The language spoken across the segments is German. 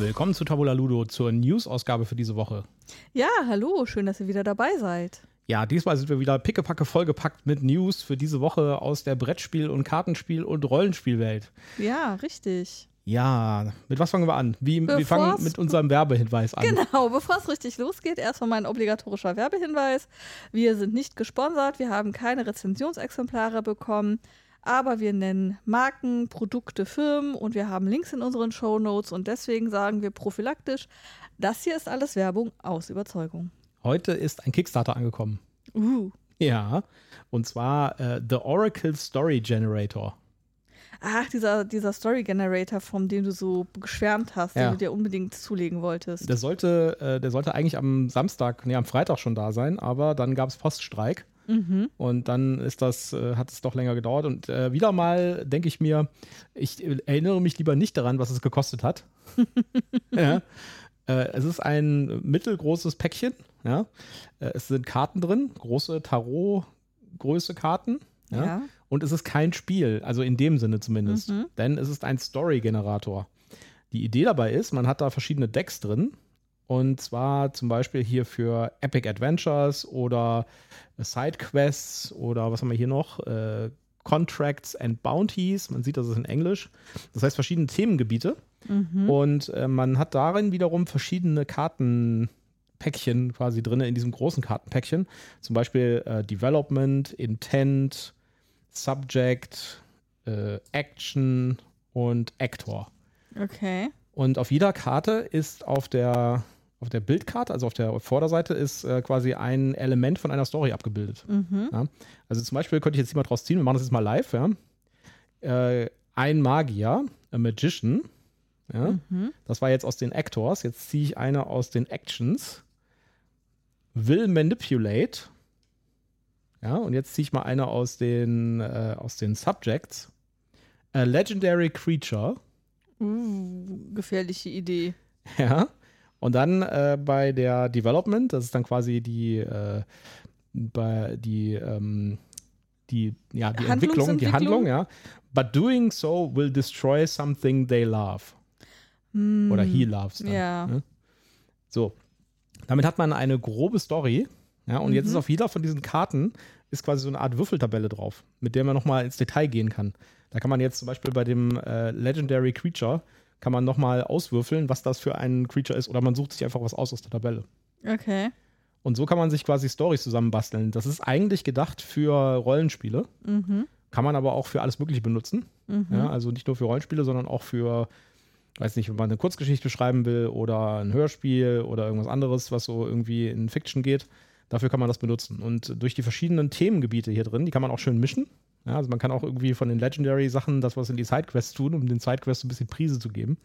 Willkommen zu Tabula Ludo zur News-Ausgabe für diese Woche. Ja, hallo, schön, dass ihr wieder dabei seid. Ja, diesmal sind wir wieder pickepacke vollgepackt mit News für diese Woche aus der Brettspiel- und Kartenspiel- und Rollenspielwelt. Ja, richtig. Ja, mit was fangen wir an? Wie, wir fangen mit unserem Werbehinweis an. Genau, bevor es richtig losgeht, erstmal mein obligatorischer Werbehinweis. Wir sind nicht gesponsert, wir haben keine Rezensionsexemplare bekommen, aber wir nennen Marken, Produkte, Firmen und wir haben Links in unseren Show Notes und deswegen sagen wir prophylaktisch, das hier ist alles Werbung aus Überzeugung. Heute ist ein Kickstarter angekommen. Uh. Ja, und zwar äh, The Oracle Story Generator. Ach, dieser, dieser Story Generator, von dem du so geschwärmt hast, Ja. den du dir unbedingt zulegen wolltest. Der sollte, äh, der sollte eigentlich am Samstag, nee, am Freitag schon da sein, aber dann gab es Poststreik. Mhm. Und dann ist das, äh, hat es doch länger gedauert. Und äh, wieder mal denke ich mir, ich äh, erinnere mich lieber nicht daran, was es gekostet hat. ja. äh, es ist ein mittelgroßes Päckchen. Ja. Äh, es sind Karten drin, große Tarot-Größe Karten. Ja. Ja. Und es ist kein Spiel, also in dem Sinne zumindest. Mhm. Denn es ist ein Story-Generator. Die Idee dabei ist, man hat da verschiedene Decks drin. Und zwar zum Beispiel hier für Epic Adventures oder Sidequests oder was haben wir hier noch? Äh, Contracts and Bounties. Man sieht, das ist in Englisch. Das heißt verschiedene Themengebiete. Mhm. Und äh, man hat darin wiederum verschiedene Kartenpäckchen quasi drin, in diesem großen Kartenpäckchen. Zum Beispiel äh, Development, Intent, Subject, äh, Action und Actor. Okay. Und auf jeder Karte ist auf der, auf der Bildkarte, also auf der Vorderseite, ist äh, quasi ein Element von einer Story abgebildet. Mhm. Ja? Also zum Beispiel könnte ich jetzt hier mal draus ziehen, wir machen das jetzt mal live, ja. Äh, ein Magier, a Magician, ja. Mhm. Das war jetzt aus den Actors. Jetzt ziehe ich eine aus den Actions. Will manipulate. Ja, und jetzt ziehe ich mal eine aus den, äh, aus den Subjects. A legendary creature. Uh, gefährliche Idee. Ja. Und dann äh, bei der Development, das ist dann quasi die, äh, bei die, ähm, die, ja, die Entwicklung, die? Handlung, ja. But doing so will destroy something they love. Hm. Oder he loves. Dann, Ja. ne? So. Damit hat man eine grobe Story. Ja, und jetzt Mhm. ist auf jeder von diesen Karten ist quasi so eine Art Würfeltabelle drauf, mit der man nochmal ins Detail gehen kann. Da kann man jetzt zum Beispiel bei dem äh, Legendary Creature kann man nochmal auswürfeln, was das für ein Creature ist, oder man sucht sich einfach was aus aus der Tabelle. Okay. Und so kann man sich quasi Stories zusammenbasteln. Das ist eigentlich gedacht für Rollenspiele, Mhm. kann man aber auch für alles Mögliche benutzen. Mhm. Ja, also nicht nur für Rollenspiele, sondern auch für, weiß nicht, wenn man eine Kurzgeschichte schreiben will oder ein Hörspiel oder irgendwas anderes, was so irgendwie in Fiction geht. Dafür kann man das benutzen. Und durch die verschiedenen Themengebiete hier drin, die kann man auch schön mischen. Ja, also man kann auch irgendwie von den Legendary-Sachen das, was in die Sidequests tun, um den Sidequests ein bisschen Prise zu geben.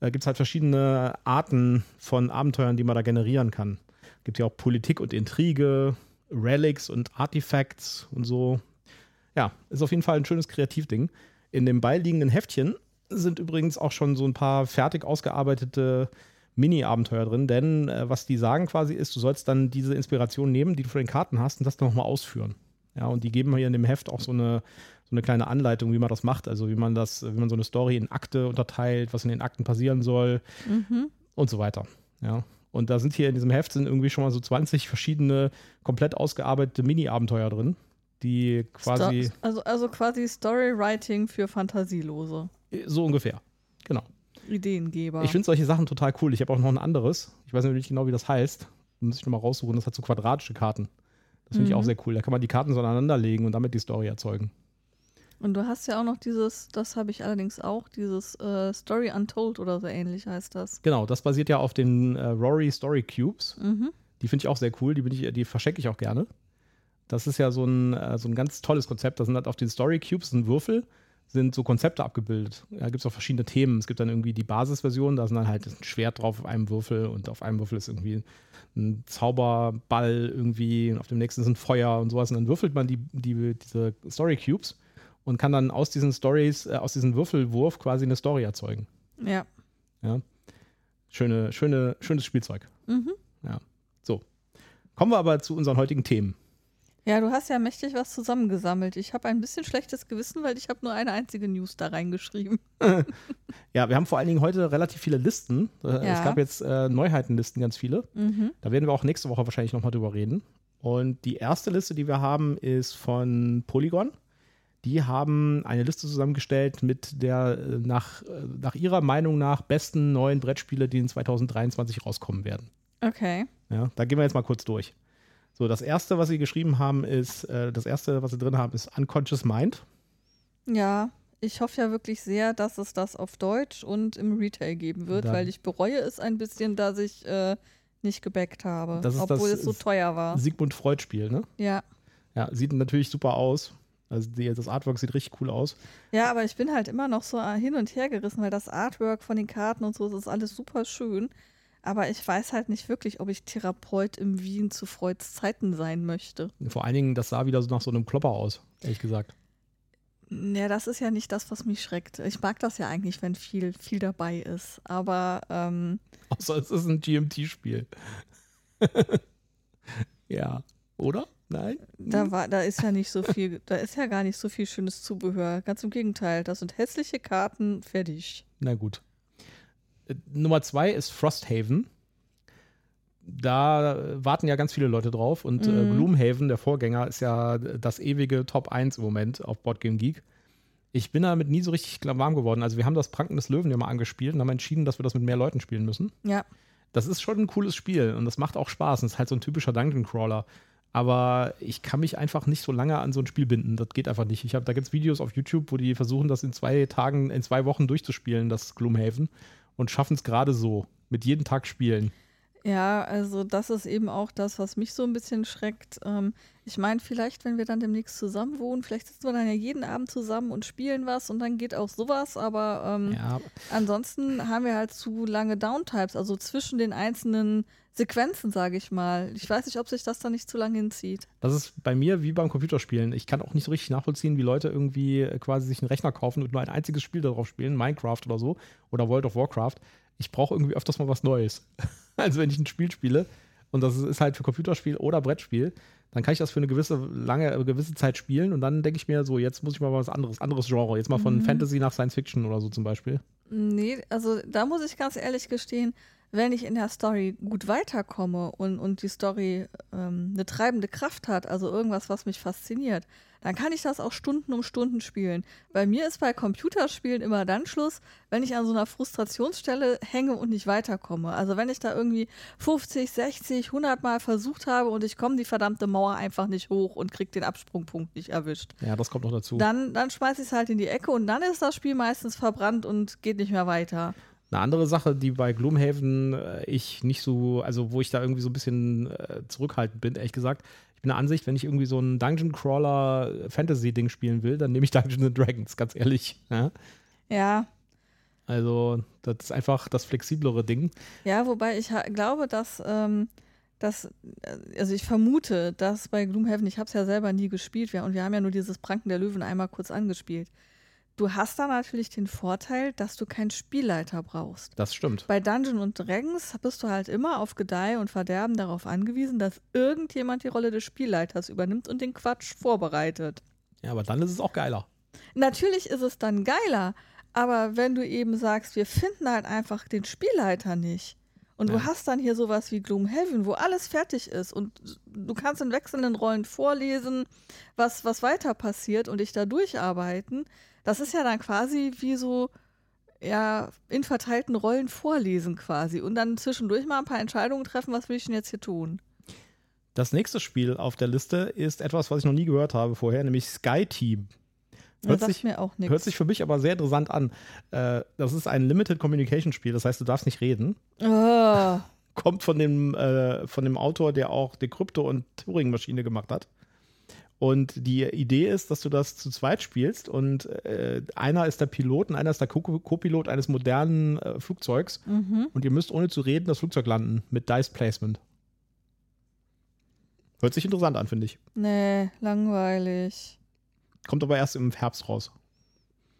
Da gibt es halt verschiedene Arten von Abenteuern, die man da generieren kann. Gibt ja auch Politik und Intrige, Relics und Artifacts und so. Ja, ist auf jeden Fall ein schönes Kreativding. In dem beiliegenden Heftchen sind übrigens auch schon so ein paar fertig ausgearbeitete Mini-Abenteuer drin, denn äh, was die sagen quasi ist, du sollst dann diese Inspiration nehmen, die du von den Karten hast, und das dann nochmal ausführen. Ja, und die geben hier in dem Heft auch so eine, so eine kleine Anleitung, wie man das macht, also wie man das, wie man so eine Story in Akte unterteilt, was in den Akten passieren soll Mhm. und so weiter. Ja. Und da sind hier in diesem Heft sind irgendwie schon mal so 20 verschiedene komplett ausgearbeitete Mini-Abenteuer drin, die quasi Sto also, also quasi Storywriting für Fantasielose. so ungefähr. Genau. Ideengeber. Ich finde solche Sachen total cool. Ich habe auch noch ein anderes. Ich weiß nicht genau, wie das heißt. Muss ich nochmal raussuchen. Das hat so quadratische Karten. Das finde ich Mhm. auch sehr cool. Da kann man die Karten so aneinander legen und damit die Story erzeugen. Und du hast ja auch noch dieses, das habe ich allerdings auch, dieses äh, Story Untold oder so ähnlich heißt das. Genau, das basiert ja auf den äh, Rory Story Cubes. Mhm. Die finde ich auch sehr cool. Die, ich, die verschenke ich auch gerne. Das ist ja so ein, äh, so ein ganz tolles Konzept. Da sind halt auf den Story Cubes ein Würfel, sind so Konzepte abgebildet. Da gibt es auch verschiedene Themen. Es gibt dann irgendwie die Basisversion, da sind dann halt ein Schwert drauf auf einem Würfel und auf einem Würfel ist irgendwie ein Zauberball irgendwie, und auf dem nächsten sind Feuer und sowas. Und dann würfelt man die, die, diese Story Cubes und kann dann aus diesen Stories, äh, aus diesem Würfelwurf quasi eine Story erzeugen. Ja. Ja. Schöne, schöne, schönes Spielzeug. Mhm. Kommen wir aber zu unseren heutigen Themen. Ja, du hast ja mächtig was zusammengesammelt. Ich habe ein bisschen schlechtes Gewissen, weil ich habe nur eine einzige News da reingeschrieben. ja, wir haben vor allen Dingen heute relativ viele Listen. Äh, Ja. Es gab jetzt äh, Neuheitenlisten, ganz viele. Mhm. Da werden wir auch nächste Woche wahrscheinlich nochmal drüber reden. Und die erste Liste, die wir haben, ist von Polygon. Die haben eine Liste zusammengestellt mit der äh, nach, äh, nach ihrer Meinung nach besten neuen Brettspiele, die in 2023 rauskommen werden. Okay. Ja, da gehen wir jetzt mal kurz durch. So, das erste, was sie geschrieben haben, ist, äh, das erste, was sie drin haben, ist Unconscious Mind. Ja, ich hoffe ja wirklich sehr, dass es das auf Deutsch und im Retail geben wird, Dann- weil ich bereue es ein bisschen, dass ich äh, nicht gebackt habe, obwohl es so teuer war. Sigmund Freud-Spiel, ne? Ja. Ja, sieht natürlich super aus. Also die, das Artwork sieht richtig cool aus. Ja, aber ich bin halt immer noch so hin und her gerissen, weil das Artwork von den Karten und so, das ist alles super schön. Aber ich weiß halt nicht wirklich, ob ich Therapeut im Wien zu Freuds Zeiten sein möchte. Vor allen Dingen, das sah wieder so nach so einem Klopper aus, ehrlich gesagt. Ja, das ist ja nicht das, was mich schreckt. Ich mag das ja eigentlich, wenn viel, viel dabei ist. Aber ähm, Außer es ist ein GMT-Spiel. ja. Oder? Nein? da war, da ist ja nicht so viel, da ist ja gar nicht so viel schönes Zubehör. Ganz im Gegenteil, das sind hässliche Karten, fertig. Na gut. Äh, Nummer zwei ist Frosthaven. Da äh, warten ja ganz viele Leute drauf und äh, Mhm. Gloomhaven, der Vorgänger, ist ja das ewige Top 1 im Moment auf Boardgame Geek. Ich bin damit nie so richtig warm geworden. Also, wir haben das Pranken des Löwen ja mal angespielt und haben entschieden, dass wir das mit mehr Leuten spielen müssen. Ja. Das ist schon ein cooles Spiel und das macht auch Spaß. Und es ist halt so ein typischer Dungeon Crawler. Aber ich kann mich einfach nicht so lange an so ein Spiel binden. Das geht einfach nicht. Ich habe da gibt's Videos auf YouTube, wo die versuchen, das in zwei Tagen, in zwei Wochen durchzuspielen, das Gloomhaven, und schaffen es gerade so. Mit jedem Tag spielen. Ja, also das ist eben auch das, was mich so ein bisschen schreckt. Ähm, ich meine, vielleicht, wenn wir dann demnächst zusammen wohnen, vielleicht sitzen wir dann ja jeden Abend zusammen und spielen was und dann geht auch sowas, aber ähm, Ja, ansonsten haben wir halt zu lange Downtimes, also zwischen den einzelnen Sequenzen, sage ich mal. Ich weiß nicht, ob sich das dann nicht zu lange hinzieht. das ist bei mir wie beim Computerspielen. Ich kann auch nicht so richtig nachvollziehen, wie Leute irgendwie äh, quasi sich einen Rechner kaufen und nur ein einziges Spiel darauf spielen, Minecraft oder so, oder World of Warcraft. Ich brauche irgendwie öfters mal was Neues. Also wenn ich ein Spiel spiele und das ist halt für Computerspiel oder Brettspiel, dann kann ich das für eine gewisse lange äh, gewisse Zeit spielen und dann denke ich mir so, jetzt muss ich mal was anderes, anderes Genre, jetzt mal von Mhm. Fantasy nach Science Fiction oder so zum Beispiel. Nee, also da muss ich ganz ehrlich gestehen, wenn ich in der Story gut weiterkomme und, und die Story ähm, eine treibende Kraft hat, also irgendwas, was mich fasziniert, dann kann ich das auch Stunden um Stunden spielen. Bei mir ist bei Computerspielen immer dann Schluss, wenn ich an so einer Frustrationsstelle hänge und nicht weiterkomme. Also wenn ich da irgendwie 50, 60, 100 Mal versucht habe und ich komme die verdammte Mauer einfach nicht hoch und krieg den Absprungpunkt nicht erwischt. Ja, das kommt noch dazu. Dann, dann schmeiß ich es halt in die Ecke und dann ist das Spiel meistens verbrannt und geht nicht mehr weiter. Eine andere Sache, die bei Gloomhaven äh, ich nicht so, also wo ich da irgendwie so ein bisschen äh, zurückhaltend bin, ehrlich gesagt. Ich bin der Ansicht, wenn ich irgendwie so ein Dungeon Crawler äh, Fantasy-Ding spielen will, dann nehme ich Dungeons and Dragons, ganz ehrlich. Ja? Ja, Also, das ist einfach das flexiblere Ding. ja, wobei ich glaube, dass, ähm, dass, also ich vermute, dass bei Gloomhaven, ich habe es ja selber nie gespielt, und wir haben ja nur dieses Pranken der Löwen einmal kurz angespielt. Du hast da natürlich den Vorteil, dass du keinen Spielleiter brauchst. Das stimmt. Bei Dungeon und Dragons bist du halt immer auf Gedeih und Verderben darauf angewiesen, dass irgendjemand die Rolle des Spielleiters übernimmt und den Quatsch vorbereitet. Ja, aber dann ist es auch geiler. Natürlich ist es dann geiler, aber wenn du eben sagst, wir finden halt einfach den Spielleiter nicht und Ja. du hast dann hier sowas wie Gloomhaven, wo alles fertig ist und du kannst in wechselnden Rollen vorlesen, was, was weiter passiert und dich da durcharbeiten, das ist ja dann quasi wie so ja, in verteilten Rollen vorlesen quasi und dann zwischendurch mal ein paar Entscheidungen treffen, was will ich denn jetzt hier tun? Das nächste Spiel auf der Liste ist etwas, was ich noch nie gehört habe vorher, nämlich Sky Team. Hört sagt sich- mir auch nichts. Hört sich für mich aber sehr interessant an. Äh, das ist ein Limited Communication Spiel, das heißt, du darfst nicht reden. Oh, kommt von dem, äh, von dem Autor, der auch die Krypto- und Turing-Maschine gemacht hat. Und die Idee ist, dass du das zu zweit spielst und äh, einer ist der Pilot und einer ist der Co- Co-Pilot eines modernen äh, Flugzeugs mhm. und ihr müsst ohne zu reden das Flugzeug landen mit Dice Placement. Hört sich interessant an, finde ich. Nee, langweilig. Kommt aber erst im Herbst raus.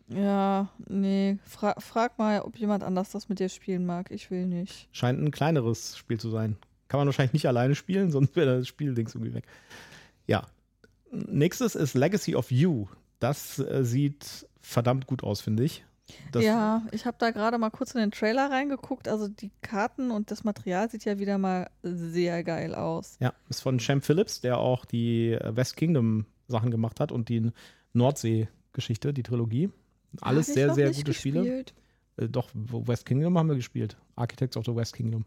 Ja, nee. Fra frag mal, ob jemand anders das mit dir spielen mag. Ich will nicht. Scheint ein kleineres Spiel zu sein. Kann man wahrscheinlich nicht alleine spielen, sonst wäre das Spieldings irgendwie weg. Ja. Nächstes ist Legacy of You. Das äh, sieht verdammt gut aus, finde ich. Das, ja, ich habe da gerade mal kurz in den Trailer reingeguckt. Also die Karten und das Material sieht ja wieder mal sehr geil aus. Ja, ist von Sham Phillips, der auch die äh, West Kingdom Sachen gemacht hat und die Nordsee-Geschichte, die Trilogie. Alles sehr, sehr gute Spiele. Äh, doch, West Kingdom haben wir gespielt. Architects of the West Kingdom.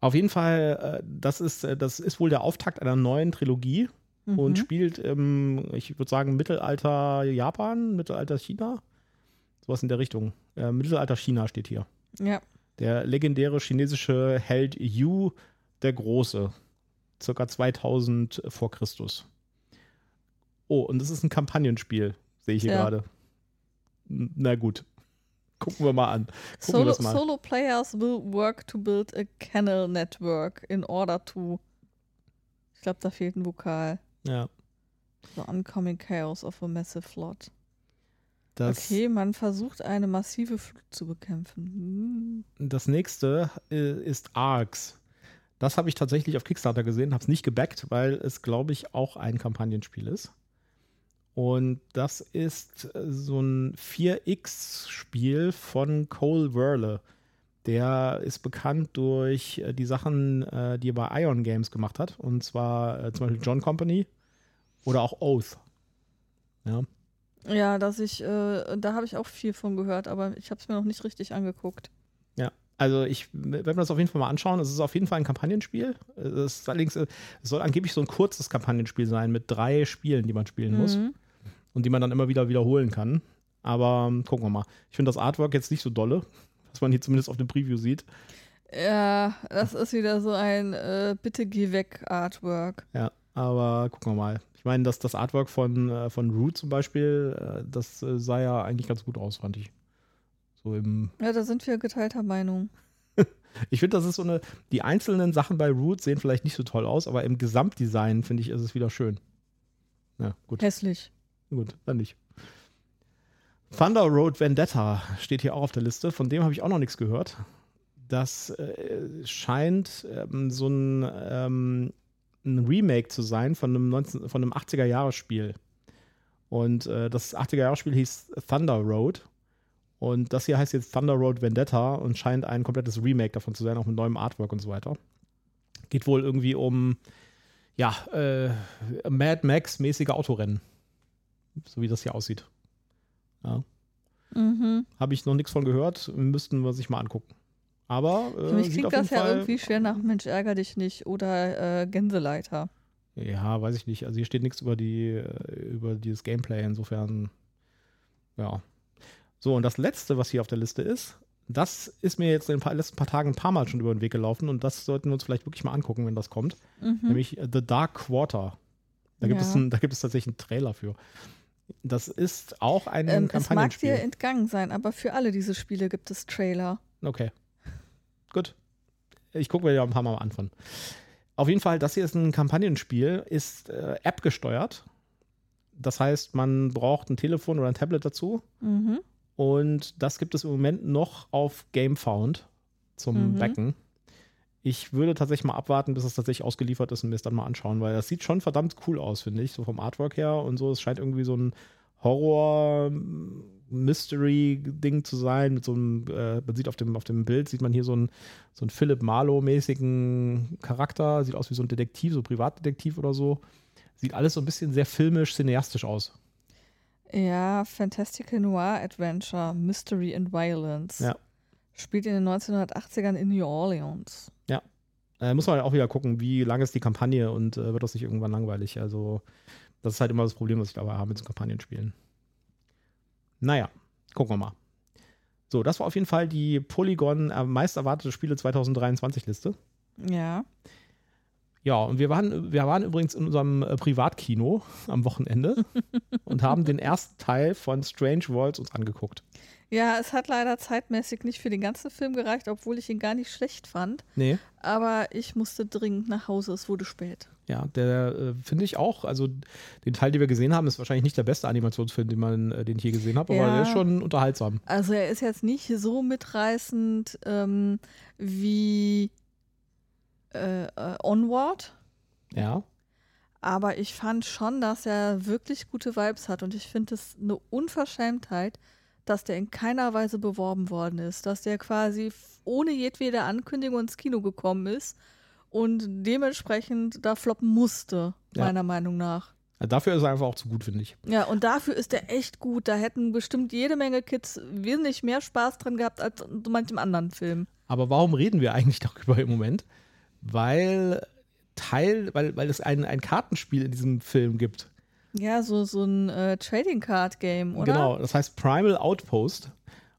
Auf jeden Fall, äh, das, ist, äh, das ist wohl der Auftakt einer neuen Trilogie mhm. und spielt im, ich würde sagen, Mittelalter Japan, Mittelalter China. Sowas in der Richtung. Äh, Mittelalter China steht hier. Ja. Der legendäre chinesische Held Yu der Große. Circa 2000 vor Christus. Oh, und das ist ein Kampagnenspiel, sehe ich hier ja. gerade. Na gut. Gucken wir mal an. Solo, mal. solo, players will work to build a kennel network in order to. Ich glaube, da fehlt ein Vokal. Ja. The oncoming chaos of a massive flood. Das, okay, man versucht eine massive Flut zu bekämpfen. Hm. Das nächste äh, ist Arcs. Das habe ich tatsächlich auf Kickstarter gesehen, habe es nicht gebackt, weil es, glaube ich, auch ein Kampagnenspiel ist. Und das ist äh, so ein 4X-Spiel von Cole Werle. Der ist bekannt durch äh, die Sachen, die er bei Ion Games gemacht hat. Und zwar zum Beispiel John Company oder auch Oath. Ja. Ja, dass ich, äh, da habe ich auch viel von gehört, aber ich habe es mir noch nicht richtig angeguckt. Ja, also ich werde mir das auf jeden Fall mal anschauen. Es ist auf jeden Fall ein Kampagnenspiel. Es, ist allerdings, es soll angeblich so ein kurzes Kampagnenspiel sein mit drei Spielen, die man spielen mhm. muss und die man dann immer wieder wiederholen kann. Aber ähm, gucken wir mal. Ich finde das Artwork jetzt nicht so dolle, was man hier zumindest auf dem Preview sieht. Ja, das ist wieder so ein äh, Bitte geh weg Artwork. Ja, aber gucken wir mal meine, dass das Artwork von, äh, von Root zum Beispiel, äh, das äh, sah ja eigentlich ganz gut aus, fand ich. So im ja, da sind wir geteilter Meinung. ich finde, das ist so eine, die einzelnen Sachen bei Root sehen vielleicht nicht so toll aus, aber im Gesamtdesign finde ich, ist es wieder schön. Ja, gut. Hässlich. Gut, dann nicht. Thunder Road Vendetta steht hier auch auf der Liste. Von dem habe ich auch noch nichts gehört. Das äh, scheint ähm, so ein ähm, ein Remake zu sein von einem, 19, von einem 80er-Jahres-Spiel. Und äh, das 80er-Jahres-Spiel hieß Thunder Road. Und das hier heißt jetzt Thunder Road Vendetta und scheint ein komplettes Remake davon zu sein, auch mit neuem Artwork und so weiter. Geht wohl irgendwie um, ja, äh, Mad Max-mäßige Autorennen. So wie das hier aussieht. Ja. Mhm. Habe ich noch nichts von gehört, müssten wir sich mal angucken. Aber äh, Für mich klingt das ja Fall, irgendwie schwer nach Mensch ärger dich nicht oder äh, Gänseleiter. Ja, weiß ich nicht. Also hier steht nichts über die äh, über dieses Gameplay. Insofern, ja. So, und das letzte, was hier auf der Liste ist, das ist mir jetzt in den letzten paar Tagen ein paar Mal schon über den Weg gelaufen und das sollten wir uns vielleicht wirklich mal angucken, wenn das kommt. Mhm. Nämlich The Dark Quarter. Da gibt, ja. es ein, da gibt es tatsächlich einen Trailer für. Das ist auch ein ähm, Kampagnenspiel. Es mag dir entgangen sein, aber für alle diese Spiele gibt es Trailer. Okay. Gut. Ich gucke mir ja ein paar Mal an von. Auf jeden Fall, das hier ist ein Kampagnenspiel, ist äh, App gesteuert. Das heißt, man braucht ein Telefon oder ein Tablet dazu. Mhm. Und das gibt es im Moment noch auf GameFound zum mhm. Backen. Ich würde tatsächlich mal abwarten, bis es tatsächlich ausgeliefert ist und mir es dann mal anschauen, weil das sieht schon verdammt cool aus, finde ich, so vom Artwork her und so. Es scheint irgendwie so ein Horror Mystery-Ding zu sein. Mit so einem, äh, man sieht auf dem, auf dem Bild, sieht man hier so einen, so einen Philip Marlowe-mäßigen Charakter. Sieht aus wie so ein Detektiv, so Privatdetektiv oder so. Sieht alles so ein bisschen sehr filmisch, cineastisch aus. Ja, Fantastical Noir Adventure, Mystery and Violence. Ja. Spielt in den 1980ern in New Orleans. Ja. Äh, muss man halt auch wieder gucken, wie lang ist die Kampagne und äh, wird das nicht irgendwann langweilig. Also, das ist halt immer das Problem, was ich dabei habe mit so Kampagnenspielen. Naja, gucken wir mal. So, das war auf jeden Fall die Polygon äh, meist erwartete Spiele 2023 Liste. Ja. Ja, und wir waren, wir waren übrigens in unserem äh, Privatkino am Wochenende und haben den ersten Teil von Strange Worlds uns angeguckt. Ja, es hat leider zeitmäßig nicht für den ganzen Film gereicht, obwohl ich ihn gar nicht schlecht fand. Nee. Aber ich musste dringend nach Hause, es wurde spät. Ja, der äh, finde ich auch, also den Teil, den wir gesehen haben, ist wahrscheinlich nicht der beste Animationsfilm, den, man, äh, den ich je gesehen habe, aber ja. der ist schon unterhaltsam. Also er ist jetzt nicht so mitreißend ähm, wie äh, äh Onward. Ja. Aber ich fand schon, dass er wirklich gute Vibes hat und ich finde es eine Unverschämtheit, dass der in keiner Weise beworben worden ist, dass der quasi ohne jedwede Ankündigung ins Kino gekommen ist und dementsprechend da floppen musste, Ja. meiner Meinung nach. Dafür ist er einfach auch zu gut, finde ich. Ja, und dafür ist der echt gut. Da hätten bestimmt jede Menge Kids wesentlich mehr Spaß dran gehabt als in so manchem anderen Film. Aber warum reden wir eigentlich darüber im Moment? Weil Teil, weil, weil es ein, ein Kartenspiel in diesem Film gibt. Ja, so, so ein äh, Trading Card Game, oder? Genau, das heißt Primal Outpost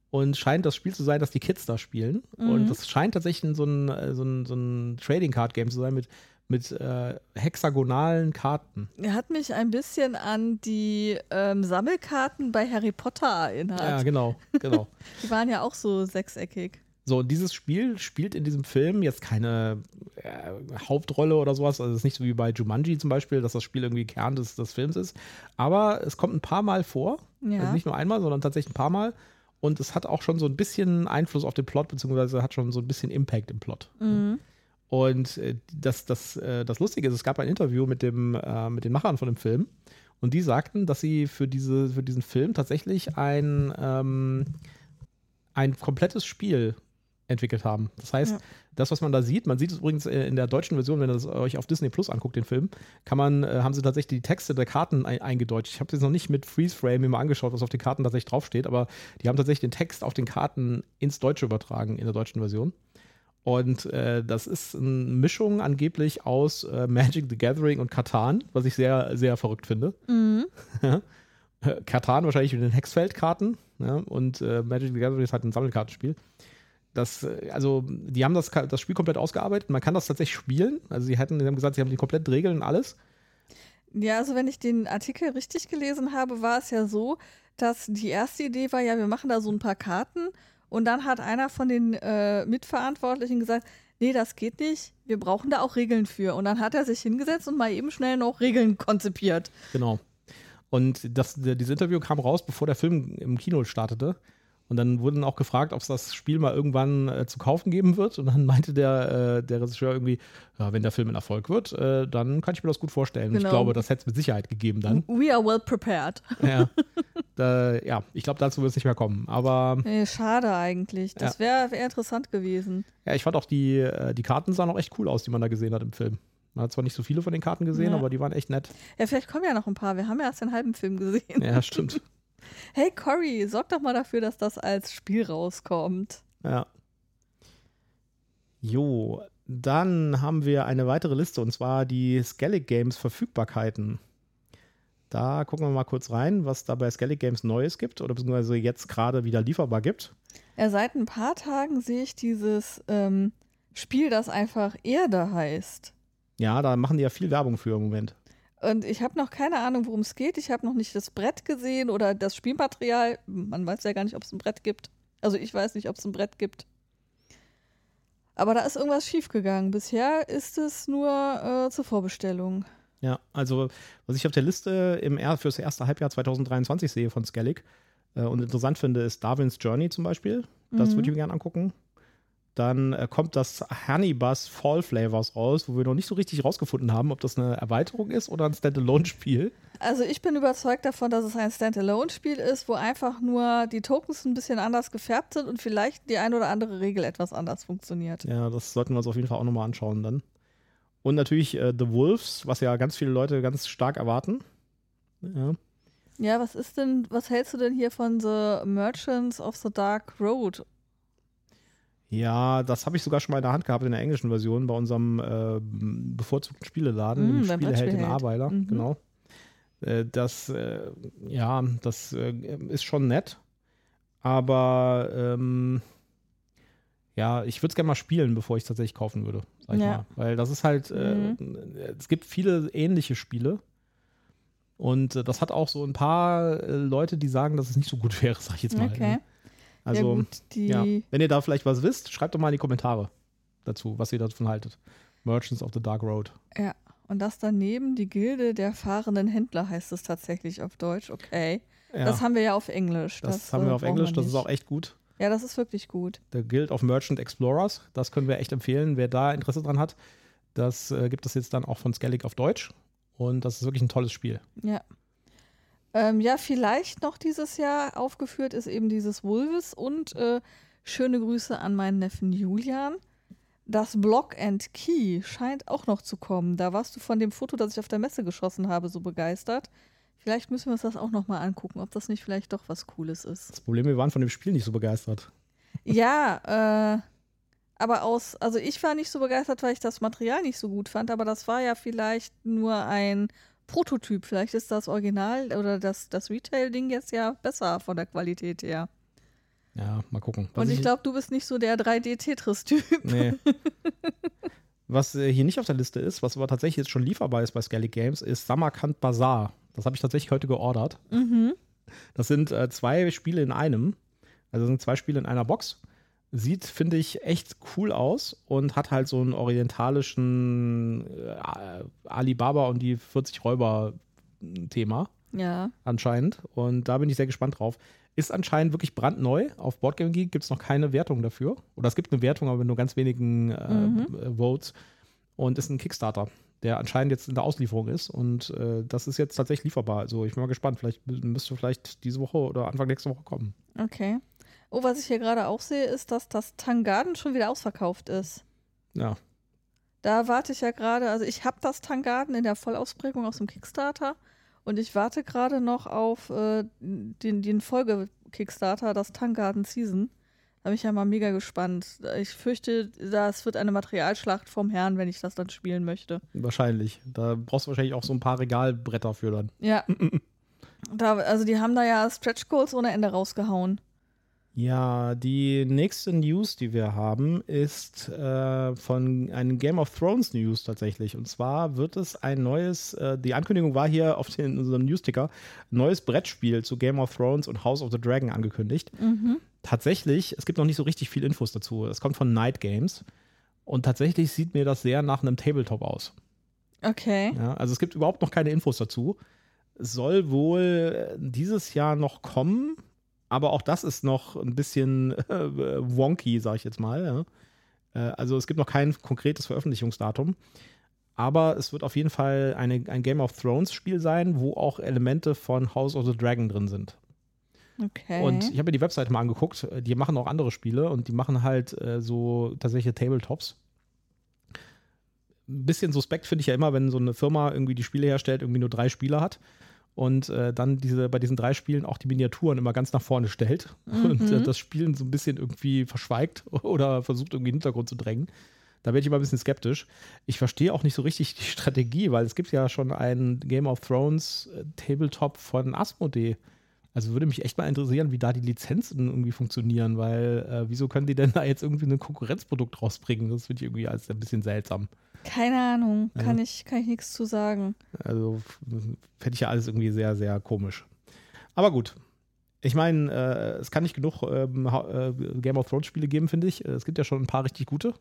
und scheint das Spiel zu sein, das die Kids da spielen. Mhm. Und das scheint tatsächlich so ein, äh, so ein, so ein Trading Card Game zu sein mit, mit äh, hexagonalen Karten. Er hat mich ein bisschen an die ähm, Sammelkarten bei Harry Potter erinnert. Ja, genau, genau. Die waren ja auch so sechseckig. So, und dieses Spiel spielt in diesem Film jetzt keine äh, Hauptrolle oder sowas. Also es ist nicht so wie bei Jumanji zum Beispiel, dass das Spiel irgendwie Kern des, des Films ist. Aber es kommt ein paar Mal vor. Ja. Also nicht nur einmal, sondern tatsächlich ein paar Mal. Und es hat auch schon so ein bisschen Einfluss auf den Plot, beziehungsweise hat schon so ein bisschen Impact im Plot. Mhm. Und äh, das, das, äh, das Lustige ist, es gab ein Interview mit, dem, äh, mit den Machern von dem Film. Und die sagten, dass sie für, diese, für diesen Film tatsächlich ein, ähm, ein komplettes Spiel entwickelt haben. Das heißt, Ja. das, was man da sieht, man sieht es übrigens äh, in der deutschen Version, wenn ihr das euch auf Disney Plus anguckt, den Film, kann man, äh, haben sie tatsächlich die Texte der Karten ein, eingedeutscht. Ich habe das noch nicht mit Freeze Frame mal angeschaut, was auf den Karten tatsächlich draufsteht, aber die haben tatsächlich den Text auf den Karten ins Deutsche übertragen in der deutschen Version. Und äh, das ist eine Mischung angeblich aus äh, Magic the Gathering und Katan, was ich sehr, sehr verrückt finde. Mhm. Katan wahrscheinlich mit den Hexfeldkarten ja, und äh, Magic the Gathering ist halt ein Sammelkartenspiel. Das, äh, also, die haben das, das Spiel komplett ausgearbeitet. Man kann das tatsächlich spielen. Also, sie hätten, sie haben gesagt, sie haben die kompletten Regeln und alles. Ja, also wenn ich den Artikel richtig gelesen habe, war es ja so, dass die erste Idee war, ja, wir machen da so ein paar Karten und dann hat einer von den äh, Mitverantwortlichen gesagt, nee, das geht nicht, wir brauchen da auch Regeln für. Und dann hat er sich hingesetzt und mal eben schnell noch Regeln konzipiert. Genau. Und das, dieses Interview kam raus, bevor der Film im Kino startete. Und dann wurden auch gefragt, ob es das Spiel mal irgendwann äh, zu kaufen geben wird. Und dann meinte der, äh, der Regisseur irgendwie, ja, wenn der Film ein Erfolg wird, äh, dann kann ich mir das gut vorstellen. Und Ich Genau. glaube, das hätte es mit Sicherheit gegeben dann. We are well prepared. ja. Da, ja, ich glaube, dazu wird es nicht mehr kommen. Aber Nee, schade eigentlich. Das wäre wär interessant gewesen. ja, ich fand auch die, äh, die Karten sahen auch echt cool aus, die man da gesehen hat im Film. Man hat zwar nicht so viele von den Karten gesehen, Ja. aber die waren echt nett. Ja, vielleicht kommen ja noch ein paar. Wir haben ja erst den halben Film gesehen. Ja, stimmt. Hey Cory, sorg doch mal dafür, dass das als Spiel rauskommt. Ja. Jo, dann haben wir eine weitere Liste und zwar die Skellig Games Verfügbarkeiten. Da gucken wir mal kurz rein, was da bei Skellig Games Neues gibt oder beziehungsweise jetzt gerade wieder lieferbar gibt. Ja, seit ein paar Tagen sehe ich dieses ähm, Spiel, das einfach Erde heißt. Ja, da machen die ja viel Werbung für im Moment. Und ich habe noch keine Ahnung, worum es geht. Ich habe noch nicht das Brett gesehen oder das Spielmaterial. Man weiß ja gar nicht, ob es ein Brett gibt. Also ich weiß nicht, ob es ein Brett gibt. Aber da ist irgendwas schiefgegangen. Bisher ist es nur äh, zur Vorbestellung. Ja, also was ich auf der Liste im er fürs erste Halbjahr 2023 sehe von Skellig äh, und interessant finde, ist Darwin's Journey zum Beispiel. Das Mhm. würde ich mir gerne angucken. Dann äh, kommt das Honeybus Fall Flavors raus, wo wir noch nicht so richtig rausgefunden haben, ob das eine Erweiterung ist oder ein Standalone-Spiel. Also ich bin überzeugt davon, dass es ein Standalone-Spiel ist, wo einfach nur die Tokens ein bisschen anders gefärbt sind und vielleicht die ein oder andere Regel etwas anders funktioniert. Ja, das sollten wir uns auf jeden Fall auch nochmal anschauen dann. Und natürlich äh, The Wolves, was ja ganz viele Leute ganz stark erwarten. Ja. Ja, was ist denn, was hältst du denn hier von The Merchants of the Dark Road? Ja, das habe ich sogar schon mal in der Hand gehabt in der englischen Version bei unserem äh, bevorzugten Spieleladen, Mm, Spieleheld in. Ahrweiler. Mhm. Genau. Äh, das, äh, ja, das äh, ist schon nett, aber ähm, ja, ich würde es gerne mal spielen, bevor ich es tatsächlich kaufen würde, sag ich Ja. mal. Weil das ist halt, äh, Mhm. es gibt viele ähnliche Spiele. Und äh, das hat auch so ein paar Leute, die sagen, dass es nicht so gut wäre, sag ich jetzt mal. Okay. Ne? Also, ja gut, ja. Wenn ihr da vielleicht was wisst, schreibt doch mal in die Kommentare dazu, was ihr davon haltet. Merchants of the Dark Road. ja. Und das daneben, die Gilde der fahrenden Händler heißt es tatsächlich auf Deutsch. Okay. Ja, Das haben wir ja auf Englisch. das haben wir äh, auf Englisch, das ist auch echt gut. Ja, das ist wirklich gut. Der Guild of Merchant Explorers, das können wir echt empfehlen. Wer da Interesse dran hat, das äh, gibt es jetzt dann auch von Skellig auf Deutsch. Und das ist wirklich ein tolles Spiel. Ja. Ähm, ja, vielleicht noch dieses Jahr aufgeführt ist eben dieses Wolves und äh, schöne Grüße an meinen Neffen Julian. Das Block and Key scheint auch noch zu kommen. Da warst du von dem Foto, das ich auf der Messe geschossen habe, so begeistert. Vielleicht müssen wir uns das auch noch mal angucken, ob das nicht vielleicht doch was Cooles ist. Das Problem, wir waren von dem Spiel nicht so begeistert. Ja, äh, aber aus, also ich war nicht so begeistert, weil ich das Material nicht so gut fand, aber das war ja vielleicht nur ein Prototyp. Vielleicht ist das Original oder das, das Retail-Ding jetzt ja besser von der Qualität her. Ja, mal gucken. Was Und ich, ich glaube, du bist nicht so der 3D-Tetris-Typ. Nee. was äh, hier nicht auf der Liste ist, was aber tatsächlich jetzt schon lieferbar ist bei Skellig Games, ist Samarkand Bazaar. Das habe ich tatsächlich heute geordert. Mhm. Das sind äh, zwei Spiele in einem. Also sind zwei Spiele in einer Box. Sieht, finde ich, echt cool aus und hat halt so einen orientalischen äh, Alibaba und die 40 Räuber Thema. Ja. Anscheinend. Und da bin ich sehr gespannt drauf. Ist anscheinend wirklich brandneu. Auf Boardgame Geek gibt es noch keine Wertung dafür. Oder es gibt eine Wertung, aber mit nur ganz wenigen äh, mhm. Votes. Und ist ein Kickstarter, der anscheinend jetzt in der Auslieferung ist. Und äh, das ist jetzt tatsächlich lieferbar. Also ich bin mal gespannt. Vielleicht müsste vielleicht diese Woche oder Anfang nächste Woche kommen. Okay. Oh, was ich hier gerade auch sehe, ist, dass das Tangarden schon wieder ausverkauft ist. Ja. Da warte ich ja gerade, also ich habe das Tangarden in der Vollausprägung aus dem Kickstarter und ich warte gerade noch auf äh, den, den Folge-Kickstarter, das Tangarden Season. Da bin ich ja mal mega gespannt. Ich fürchte, das wird eine Materialschlacht vom Herrn, wenn ich das dann spielen möchte. Wahrscheinlich. Da brauchst du wahrscheinlich auch so ein paar Regalbretter für dann. Ja. da, also die haben da ja Stretch Goals ohne Ende rausgehauen. Ja, die nächste News, die wir haben, ist äh, von einem Game of Thrones News tatsächlich. Und zwar wird es ein neues, äh, die Ankündigung war hier auf den, unserem Newsticker, neues Brettspiel zu Game of Thrones und House of the Dragon angekündigt. Mhm. Tatsächlich, es gibt noch nicht so richtig viel Infos dazu. Es kommt von Night Games. Und tatsächlich sieht mir das sehr nach einem Tabletop aus. Okay. Ja, also es gibt überhaupt noch keine Infos dazu. Soll wohl dieses Jahr noch kommen aber auch das ist noch ein bisschen äh, wonky, sag ich jetzt mal. Ja. Äh, also es gibt noch kein konkretes Veröffentlichungsdatum. Aber es wird auf jeden Fall eine, ein Game of Thrones Spiel sein, wo auch Elemente von House of the Dragon drin sind. Okay. Und ich habe mir die Webseite mal angeguckt. Die machen auch andere Spiele und die machen halt äh, so tatsächlich Tabletops. Ein bisschen suspekt finde ich ja immer, wenn so eine Firma irgendwie die Spiele herstellt, irgendwie nur drei Spieler hat und äh, dann diese, bei diesen drei Spielen auch die Miniaturen immer ganz nach vorne stellt mhm. und äh, das Spielen so ein bisschen irgendwie verschweigt oder versucht irgendwie in den Hintergrund zu drängen. Da werde ich immer ein bisschen skeptisch. Ich verstehe auch nicht so richtig die Strategie, weil es gibt ja schon einen Game of Thrones äh, Tabletop von Asmodee. Also würde mich echt mal interessieren, wie da die Lizenzen irgendwie funktionieren, weil äh, wieso können die denn da jetzt irgendwie ein Konkurrenzprodukt rausbringen? Das finde ich irgendwie als ein bisschen seltsam. Keine Ahnung, ja. kann ich, kann ich nichts zu sagen. Also fände ich ja alles irgendwie sehr, sehr komisch. Aber gut. Ich meine, äh, es kann nicht genug ähm, äh, Game of Thrones Spiele geben, finde ich. Es gibt ja schon ein paar richtig gute.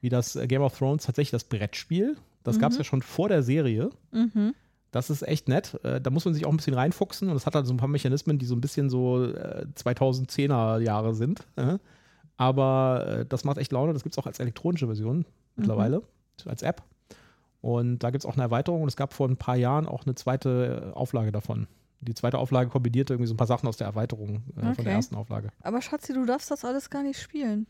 Wie das äh, Game of Thrones tatsächlich das Brettspiel. Das mhm. gab es ja schon vor der Serie. Mhm. Das ist echt nett. Äh, da muss man sich auch ein bisschen reinfuchsen und es hat halt so ein paar Mechanismen, die so ein bisschen so 2010er äh, Jahre sind. Aber äh, das macht echt Laune. Das gibt es auch als elektronische Version mittlerweile. Mhm als App. Und da gibt es auch eine Erweiterung und es gab vor ein paar Jahren auch eine zweite Auflage davon. Die zweite Auflage kombinierte irgendwie so ein paar Sachen aus der Erweiterung äh, okay. von der ersten Auflage. Aber Schatzi, du darfst das alles gar nicht spielen.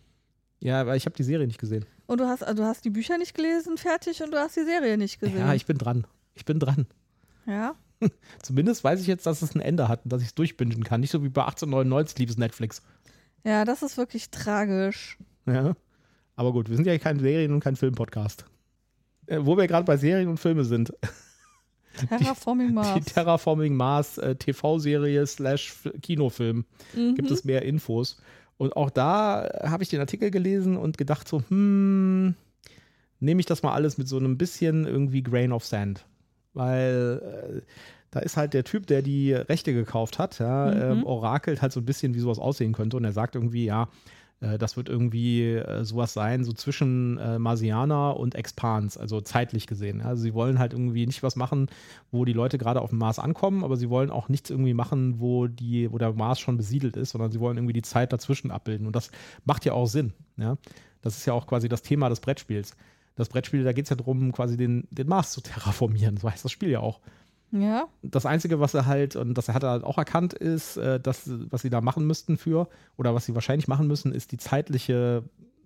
Ja, weil ich habe die Serie nicht gesehen. Und du hast, also du hast die Bücher nicht gelesen, fertig, und du hast die Serie nicht gesehen. Ja, ich bin dran. Ich bin dran. Ja. Zumindest weiß ich jetzt, dass es ein Ende hat und dass ich es durchbingen kann. Nicht so wie bei 1899 liebes Netflix. Ja, das ist wirklich tragisch. Ja. Aber gut, wir sind ja kein Serien- und kein Film-Podcast. Äh, wo wir gerade bei Serien und Filme sind. Terraforming Mars. Die Terraforming Mars äh, TV-Serie slash Kinofilm. Mhm. Gibt es mehr Infos. Und auch da habe ich den Artikel gelesen und gedacht so, hm, nehme ich das mal alles mit so einem bisschen irgendwie Grain of Sand. Weil äh, da ist halt der Typ, der die Rechte gekauft hat, ja, mhm. ähm, orakelt halt so ein bisschen, wie sowas aussehen könnte. Und er sagt irgendwie, ja, äh, das wird irgendwie äh, sowas sein, so zwischen äh, Marsianer und Expans, also zeitlich gesehen. Also sie wollen halt irgendwie nicht was machen, wo die Leute gerade auf dem Mars ankommen, aber sie wollen auch nichts irgendwie machen, wo die, wo der Mars schon besiedelt ist, sondern sie wollen irgendwie die Zeit dazwischen abbilden. Und das macht ja auch Sinn. Ja? Das ist ja auch quasi das Thema des Brettspiels. Das Brettspiel, da geht es ja darum, quasi den, den Mars zu terraformieren. So heißt das Spiel ja auch. Ja. Das Einzige, was er halt, und das hat er halt auch erkannt, ist, äh, dass, was sie da machen müssten für, oder was sie wahrscheinlich machen müssen, ist die zeitliche,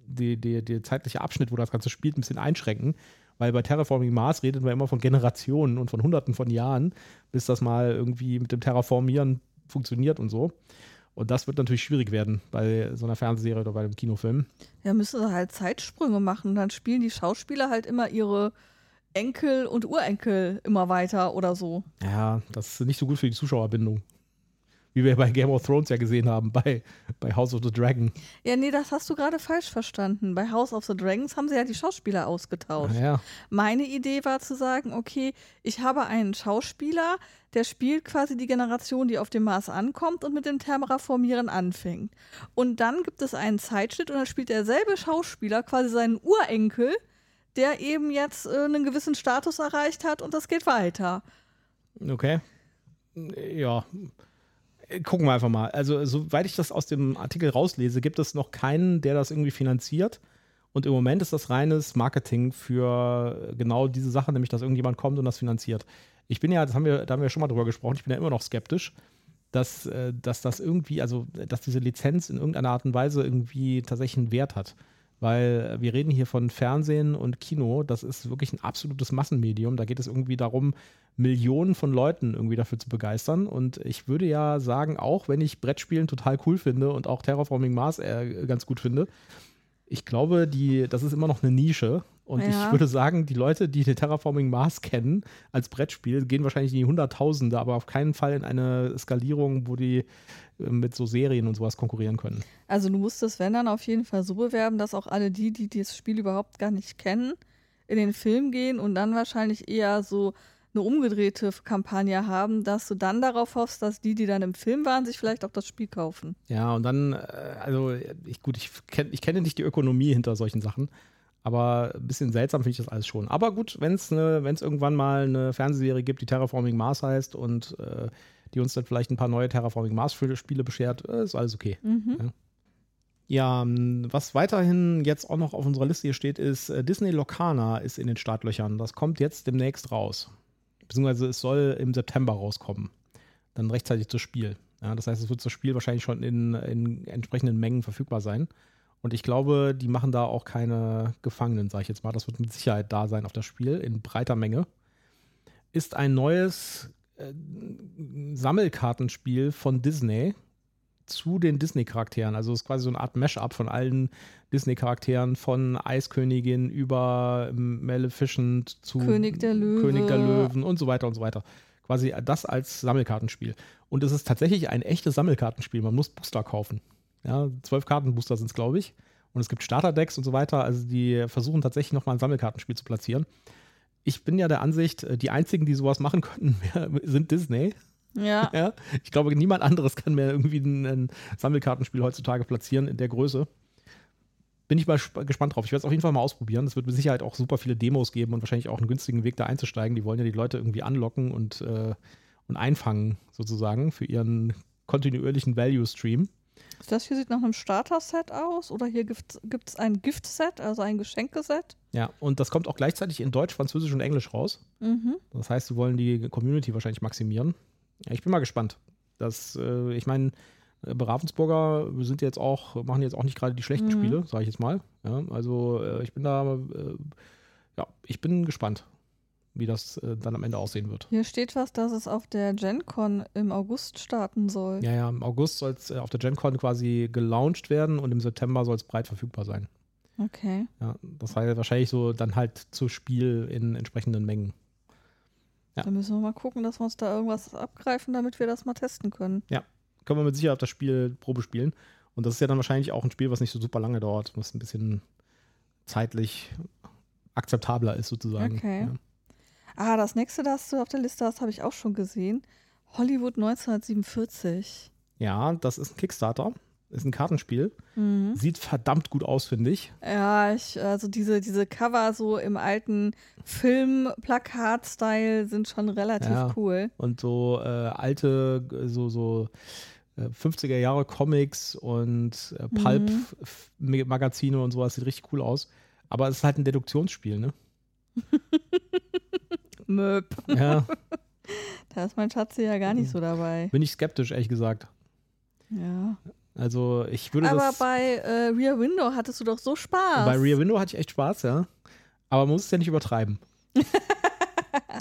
die, die, die zeitliche Abschnitt, wo das Ganze spielt, ein bisschen einschränken. Weil bei Terraforming Mars redet man immer von Generationen und von Hunderten von Jahren, bis das mal irgendwie mit dem Terraformieren funktioniert und so. Und das wird natürlich schwierig werden bei so einer Fernsehserie oder bei einem Kinofilm. Ja, müssen sie halt Zeitsprünge machen. Dann spielen die Schauspieler halt immer ihre Enkel und Urenkel immer weiter oder so. Ja, das ist nicht so gut für die Zuschauerbindung. Wie wir bei Game of Thrones ja gesehen haben, bei, bei House of the Dragon. Ja, nee, das hast du gerade falsch verstanden. Bei House of the Dragons haben sie ja die Schauspieler ausgetauscht. Ja, Meine Idee war zu sagen, okay, ich habe einen Schauspieler, der spielt quasi die Generation, die auf dem Mars ankommt und mit dem Terraformieren anfängt. Und dann gibt es einen Zeitschnitt und dann spielt derselbe Schauspieler quasi seinen Urenkel, der eben jetzt äh, einen gewissen Status erreicht hat und das geht weiter. okay. Ja. Gucken wir einfach mal. Also, soweit ich das aus dem Artikel rauslese, gibt es noch keinen, der das irgendwie finanziert. Und im Moment ist das reines Marketing für genau diese Sache, nämlich dass irgendjemand kommt und das finanziert. Ich bin ja, das haben wir, da haben wir schon mal drüber gesprochen, ich bin ja immer noch skeptisch, dass, äh, dass das irgendwie, also dass diese Lizenz in irgendeiner Art und Weise irgendwie tatsächlich einen Wert hat. Weil wir reden hier von Fernsehen und Kino, das ist wirklich ein absolutes Massenmedium. Da geht es irgendwie darum, Millionen von Leuten irgendwie dafür zu begeistern. Und ich würde ja sagen, auch wenn ich Brettspielen total cool finde und auch Terraforming Mars äh, ganz gut finde, ich glaube, die, das ist immer noch eine Nische. Und Ja. ich würde sagen, die Leute, die den Terraforming Mars kennen als Brettspiel, gehen wahrscheinlich in die Hunderttausende, aber auf keinen Fall in eine Skalierung, wo die äh, mit so Serien und sowas konkurrieren können. Also du musst es, wenn dann, auf jeden Fall so bewerben, dass auch alle die, die das Spiel überhaupt gar nicht kennen, in den Film gehen und dann wahrscheinlich eher so eine umgedrehte Kampagne haben, dass du dann darauf hoffst, dass die, die dann im Film waren, sich vielleicht auch das Spiel kaufen. Ja, und dann, äh, also ich, gut, ich, kenn, ich kenne nicht die Ökonomie hinter solchen Sachen, aber ein bisschen seltsam finde ich das alles schon. Aber gut, wenn es ne, wenn's irgendwann mal eine Fernsehserie gibt, die Terraforming Mars heißt und äh, die uns dann vielleicht ein paar neue Terraforming Mars-Spiele beschert, äh, ist alles okay. Mhm. Ja, m, was weiterhin jetzt auch noch auf unserer Liste hier steht, ist äh, Disney Locana ist in den Startlöchern. Das kommt jetzt demnächst raus. Beziehungsweise es soll im September rauskommen. Dann rechtzeitig zu Spiel. Ja, das heißt, es wird das Spiel wahrscheinlich schon in, in entsprechenden Mengen verfügbar sein. Und ich glaube, die machen da auch keine Gefangenen, sage ich jetzt mal. Das wird mit Sicherheit da sein auf das Spiel in breiter Menge. Ist ein neues äh, Sammelkartenspiel von Disney zu den Disney-Charakteren. Also es ist quasi so eine Art Mash-up von allen Disney-Charakteren, von Eiskönigin über Maleficent zu König der Löwe. König der Löwen und so weiter und so weiter. Quasi das als Sammelkartenspiel. Und es ist tatsächlich ein echtes Sammelkartenspiel. Man muss Booster kaufen. Ja, zwölf Kartenbooster sind es, glaube ich. Und es gibt Starterdecks und so weiter. Also die versuchen tatsächlich nochmal ein Sammelkartenspiel zu platzieren. Ich bin ja der Ansicht, äh, die einzigen, die sowas machen könnten, sind Disney. Ja. Ja, ich glaube, niemand anderes kann mehr irgendwie ein, ein Sammelkartenspiel heutzutage platzieren in der Größe. Bin ich mal sp- gespannt drauf. Ich werde es auf jeden Fall mal ausprobieren. Es wird mit Sicherheit auch super viele Demos geben und wahrscheinlich auch einen günstigen Weg da einzusteigen. Die wollen ja die Leute irgendwie anlocken und, äh, und einfangen, sozusagen, für ihren kontinuierlichen Value-Stream. Das hier sieht nach einem Starter-Set aus oder hier gibt es ein Gift-Set, also ein Geschenkeset. Ja, und das kommt auch gleichzeitig in Deutsch, Französisch und Englisch raus. Mhm. Das heißt, sie wollen die Community wahrscheinlich maximieren. Ja, ich bin mal gespannt. Das, äh, ich meine, äh, bei Ravensburger sind jetzt auch, machen jetzt auch nicht gerade die schlechten Mhm. Spiele, sage ich jetzt mal. Ja, also äh, ich bin da, äh, ja, ich bin gespannt, wie das äh, dann am Ende aussehen wird. Hier steht was, dass es auf der GenCon im August starten soll. Ja, ja, im August soll es äh, auf der GenCon quasi gelauncht werden und im September soll es breit verfügbar sein. Okay. Ja, das heißt wahrscheinlich so dann halt zu Spiel in entsprechenden Mengen. Ja. Dann müssen wir mal gucken, dass wir uns da irgendwas abgreifen, damit wir das mal testen können. können wir mit Sicherheit das Spiel Probe spielen. Und das ist ja dann wahrscheinlich auch ein Spiel, was nicht so super lange dauert, was ein bisschen zeitlich akzeptabler ist, sozusagen. Okay. Ja. Ah, das nächste, das du auf der Liste hast, habe ich auch schon gesehen. Hollywood 1947. ja, das ist ein Kickstarter, ist ein Kartenspiel. Mhm. Sieht verdammt gut aus, finde ich. Ja, ich, also diese, diese Cover so im alten Film-Plakat-Style sind schon relativ Ja. cool. Und so äh, alte, äh, so, so äh, 50er Jahre Comics und äh, Mhm. Pulp-Magazine und sowas sieht richtig cool aus. Aber es ist halt ein Deduktionsspiel, ne? Möp. Ja, Da ist mein Schatzi ja gar nicht so dabei. bin ich skeptisch, ehrlich gesagt. Ja. Also ich würde Aber bei äh, Rear Window hattest du doch so Spaß. bei Rear Window hatte ich echt Spaß, ja. Aber man muss es ja nicht übertreiben.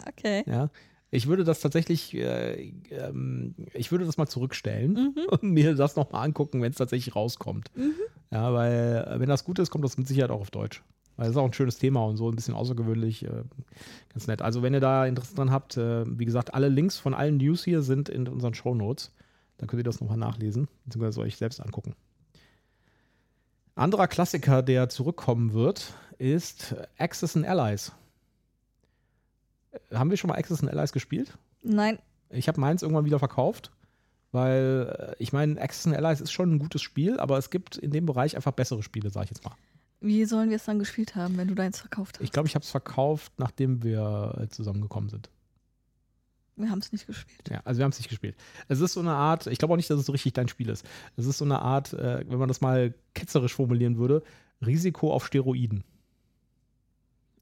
Okay. Ja. Ich würde das tatsächlich, äh, ähm, ich würde das mal zurückstellen Mhm. und mir das nochmal angucken, wenn es tatsächlich rauskommt. Mhm. Ja, weil äh, wenn das gut ist, kommt das mit Sicherheit auch auf Deutsch. Weil es ist auch ein schönes Thema und so ein bisschen außergewöhnlich, äh, ganz nett. Also wenn ihr da Interesse dran habt, äh, wie gesagt, alle Links von allen News hier sind in unseren Show Notes. Dann könnt ihr das nochmal nachlesen, beziehungsweise euch selbst angucken. Anderer Klassiker, der zurückkommen wird, ist Axis and Allies. Äh, Haben wir schon mal Axis and Allies gespielt? Nein. Ich habe meins irgendwann wieder verkauft, weil äh, ich meine, Axis and Allies ist schon ein gutes Spiel, aber es gibt in dem Bereich einfach bessere Spiele, sage ich jetzt mal. Wie sollen wir es dann gespielt haben, wenn du deins verkauft hast? Ich glaube, ich habe es verkauft, nachdem wir äh, zusammengekommen sind. wir haben es nicht gespielt. Ja, also wir haben es nicht gespielt. Es ist so eine Art, ich glaube auch nicht, dass es so richtig dein Spiel ist. Es ist so eine Art, äh, wenn man das mal ketzerisch formulieren würde, Risiko auf Steroiden.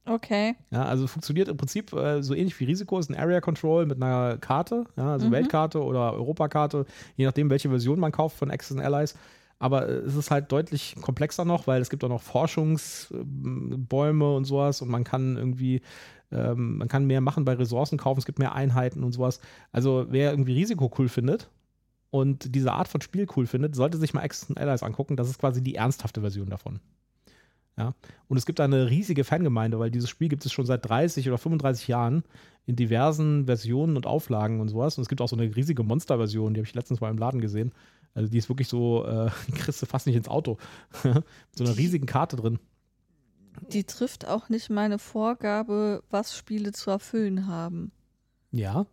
Okay. Ja, also funktioniert im Prinzip äh, so ähnlich wie Risiko, ist ein Area Control mit einer Karte, ja, also Mhm. Weltkarte oder Europakarte, je nachdem, welche Version man kauft von Axis and Allies. Aber äh, es ist halt deutlich komplexer noch, weil es gibt auch noch Forschungsbäume und sowas und man kann irgendwie, ähm, man kann mehr machen bei Ressourcen kaufen, es gibt mehr Einheiten und sowas. Also wer irgendwie Risiko cool findet und diese Art von Spiel cool findet, sollte sich mal and Allies angucken. Das ist quasi die ernsthafte Version davon. Ja. Und es gibt da eine riesige Fangemeinde, weil dieses Spiel gibt es schon seit 30 oder 35 Jahren in diversen Versionen und Auflagen und sowas. Und es gibt auch so eine riesige Monsterversion, die habe ich letztens mal im Laden gesehen. Also die ist wirklich so, äh, kriegst du fast nicht ins Auto. Mit so einer riesigen Karte drin. Die trifft auch nicht meine Vorgabe, was Spiele zu erfüllen haben. Ja.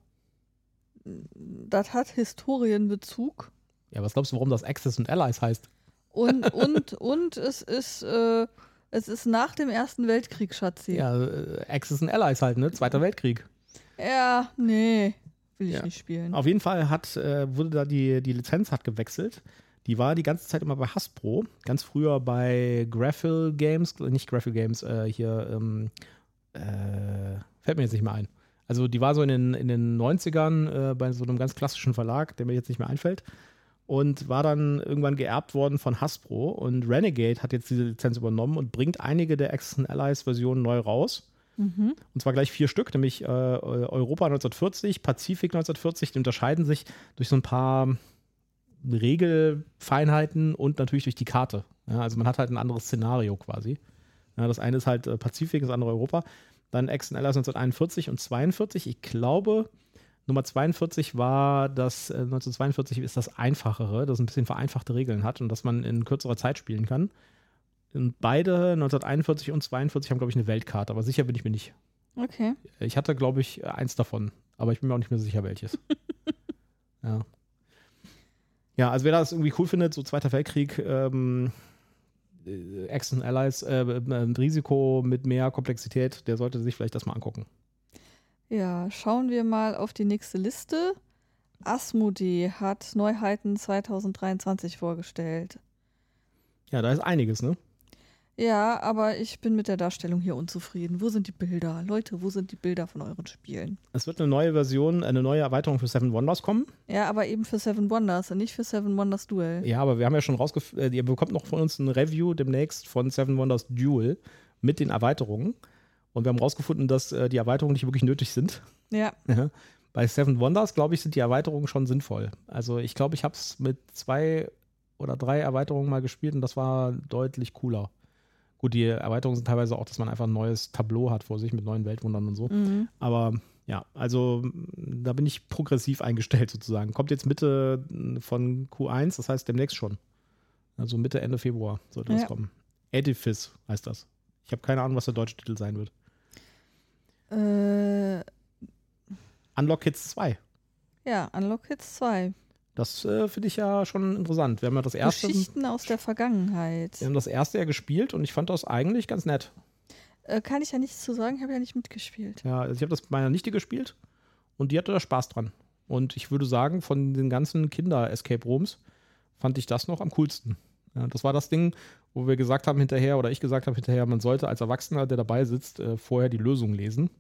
Das hat Historienbezug. Ja, was glaubst du, warum das Access und Allies heißt? Und, und, und es ist, äh, es ist nach dem Ersten Weltkrieg, Schatzi. Ja, äh, Access und Allies halt, ne? Zweiter Weltkrieg. Ja, nee. Will ich Ja. nicht spielen. Auf jeden Fall hat, äh, wurde da die, die Lizenz hat gewechselt. Die war die ganze Zeit immer bei Hasbro. Ganz früher bei Graphil Games, nicht Graphil Games, äh, hier, ähm, äh, fällt mir jetzt nicht mehr ein. Also die war so in den, in den 90ern äh, bei so einem ganz klassischen Verlag, der mir jetzt nicht mehr einfällt. Und war dann irgendwann geerbt worden von Hasbro. Und Renegade hat jetzt diese Lizenz übernommen und bringt einige der Axis and Allies Versionen neu raus. Mhm. Und zwar gleich vier Stück, nämlich äh, Europa 1940, Pazifik 1940. Die unterscheiden sich durch so ein paar Regelfeinheiten und natürlich durch die Karte. Ja, also man hat halt ein anderes Szenario quasi. Ja, das eine ist halt äh, Pazifik, das andere Europa. Dann and Allies 1941 und 42. Ich glaube, Nummer 42 war das, äh, 1942 ist das einfachere, das ein bisschen vereinfachte Regeln hat und dass man in kürzerer Zeit spielen kann. Und beide, 1941 und 42, haben, glaube ich, eine Weltkarte, aber sicher bin ich mir nicht. Okay. Ich hatte, glaube ich, eins davon, aber ich bin mir auch nicht mehr sicher, welches. ja. Ja, also wer das irgendwie cool findet, so Zweiter Weltkrieg, ähm, äh, Axis and Allies, äh, äh, Risiko mit mehr Komplexität, der sollte sich vielleicht das mal angucken. Ja, schauen wir mal auf die nächste Liste. Asmodee hat Neuheiten 2023 vorgestellt. Ja, da ist einiges, ne? Ja, aber ich bin mit der Darstellung hier unzufrieden. Wo sind die Bilder? Leute, wo sind die Bilder von euren Spielen? Es wird eine neue Version, eine neue Erweiterung für Seven Wonders kommen. Ja, aber eben für Seven Wonders und nicht für Seven Wonders Duel. Ja, aber wir haben ja schon rausgefunden, ihr bekommt noch von uns ein Review demnächst von Seven Wonders Duel mit den Erweiterungen. Und wir haben rausgefunden, dass äh, die Erweiterungen nicht wirklich nötig sind. Ja. Bei Seven Wonders, glaube ich, sind die Erweiterungen schon sinnvoll. Also ich glaube, ich habe es mit zwei oder drei Erweiterungen mal gespielt und das war deutlich cooler. Gut, die Erweiterungen sind teilweise auch, dass man einfach ein neues Tableau hat vor sich mit neuen Weltwundern und so. mhm. Aber ja, also m, da bin ich progressiv eingestellt sozusagen. Kommt jetzt Mitte m, von Q1, das heißt demnächst schon. Also Mitte, Ende Februar sollte das Ja. kommen. Edifice heißt das. Ich habe keine Ahnung, was der deutsche Titel sein wird. Äh, Unlock Kids 2. ja, Unlock Kids 2. Das äh, finde ich ja schon interessant. Wir haben ja das erste. Geschichten aus der Vergangenheit. Wir haben das erste ja gespielt und ich fand das eigentlich ganz nett. Äh, kann ich ja nichts zu sagen, ich habe ja nicht mitgespielt. Ja, also ich habe das mit meiner Nichte gespielt und die hatte da Spaß dran. Und ich würde sagen, von den ganzen Kinder-Escape Rooms fand ich das noch am coolsten. Ja, das war das Ding, wo wir gesagt haben hinterher, oder ich gesagt habe hinterher, man sollte als Erwachsener, der dabei sitzt, äh, vorher die Lösung lesen,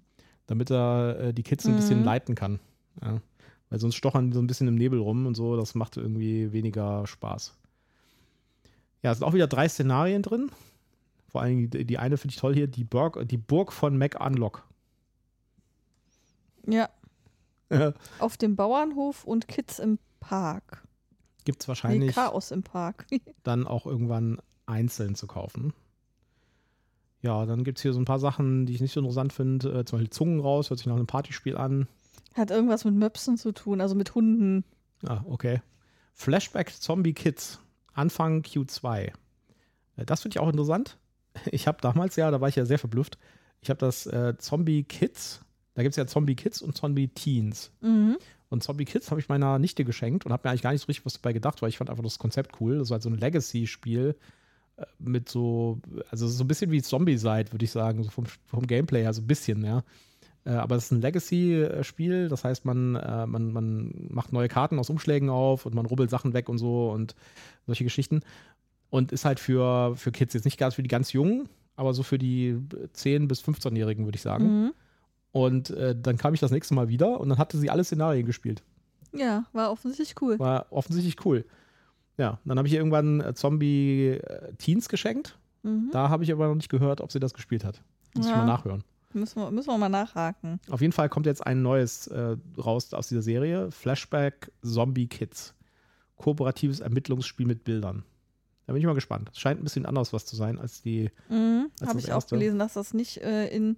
damit er äh, die Kids ein Mhm. bisschen leiten kann. Ja. Weil sonst stochern die so ein bisschen im Nebel rum und so, das macht irgendwie weniger Spaß. Ja, es sind auch wieder drei Szenarien drin. Vor allem die, die eine finde ich toll hier, die Burg, die Burg von Mac Unlock. Ja, auf dem Bauernhof und Kids im Park. Gibt es Nee, wahrscheinlich Chaos im Park. dann auch irgendwann einzeln zu kaufen. Ja, dann gibt es hier so ein paar Sachen, die ich nicht so interessant finde. Äh, zum Beispiel Zungen raus, hört sich nach einem Partyspiel an. Hat irgendwas mit Möpsen zu tun, also mit Hunden. Ah, okay. Flashback Zombie Kids, Anfang Q2. Äh, Das finde ich auch interessant. Ich habe damals, ja, da war ich ja sehr verblüfft. Ich habe das äh, Zombie Kids, da gibt es ja Zombie Kids und Zombie Teens. Mhm. Und Zombie Kids habe ich meiner Nichte geschenkt und habe mir eigentlich gar nicht so richtig was dabei gedacht, weil ich fand einfach das Konzept cool. Das war halt so ein Legacy-Spiel mit so, also so ein bisschen wie Zombie-Side, würde ich sagen, so vom, vom Gameplay her, so ein bisschen, ja. Äh, aber es ist ein Legacy-Spiel, das heißt, man, äh, man, man macht neue Karten aus Umschlägen auf und man rubbelt Sachen weg und so und solche Geschichten. Und ist halt für, für Kids jetzt nicht ganz für die ganz Jungen, aber so für die 10- bis 15-Jährigen, würde ich sagen. Mhm. Und äh, dann kam ich das nächste Mal wieder und dann hatte sie alle Szenarien gespielt. Ja, war offensichtlich cool. War offensichtlich cool. Ja, dann habe ich ihr irgendwann äh, Zombie äh, Teens geschenkt. Mhm. Da habe ich aber noch nicht gehört, ob sie das gespielt hat. Muss ich Ja. mal nachhören. Müssen, wir, müssen wir mal nachhaken. Auf jeden Fall kommt jetzt ein neues äh, raus aus dieser Serie: Flashback Zombie Kids. Kooperatives Ermittlungsspiel mit Bildern. Da bin ich mal gespannt. Es scheint ein bisschen anders was zu sein als die. Mhm. Habe ich auch erste. gelesen, dass das nicht äh, in,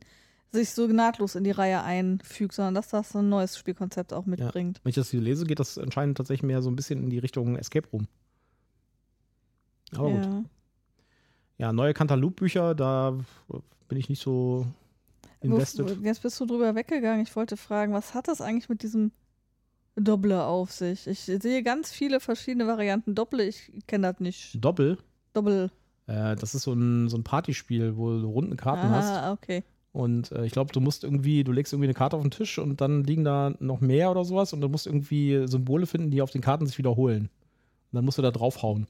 sich so nahtlos in die Reihe einfügt, sondern dass das so ein neues Spielkonzept auch mitbringt. Wenn ich das hier lese, geht das anscheinend tatsächlich mehr so ein bisschen in die Richtung Escape Room. Aber gut. Ja. Ja, neue Cantaloupe-Bücher, da bin ich nicht so invested. Jetzt bist du drüber weggegangen. Ich wollte fragen, was hat das eigentlich mit diesem Doppler auf sich? Ich sehe ganz viele verschiedene Varianten Doppel. Ich kenne das nicht. Doppel, Doppel. äh, das ist so ein, so ein Partyspiel, wo du runden Karten hast. Ah, okay. Und äh, ich glaube, du musst irgendwie, du legst irgendwie eine Karte auf den Tisch und dann liegen da noch mehr oder sowas und du musst irgendwie Symbole finden, die auf den Karten sich wiederholen. Und dann musst du da draufhauen.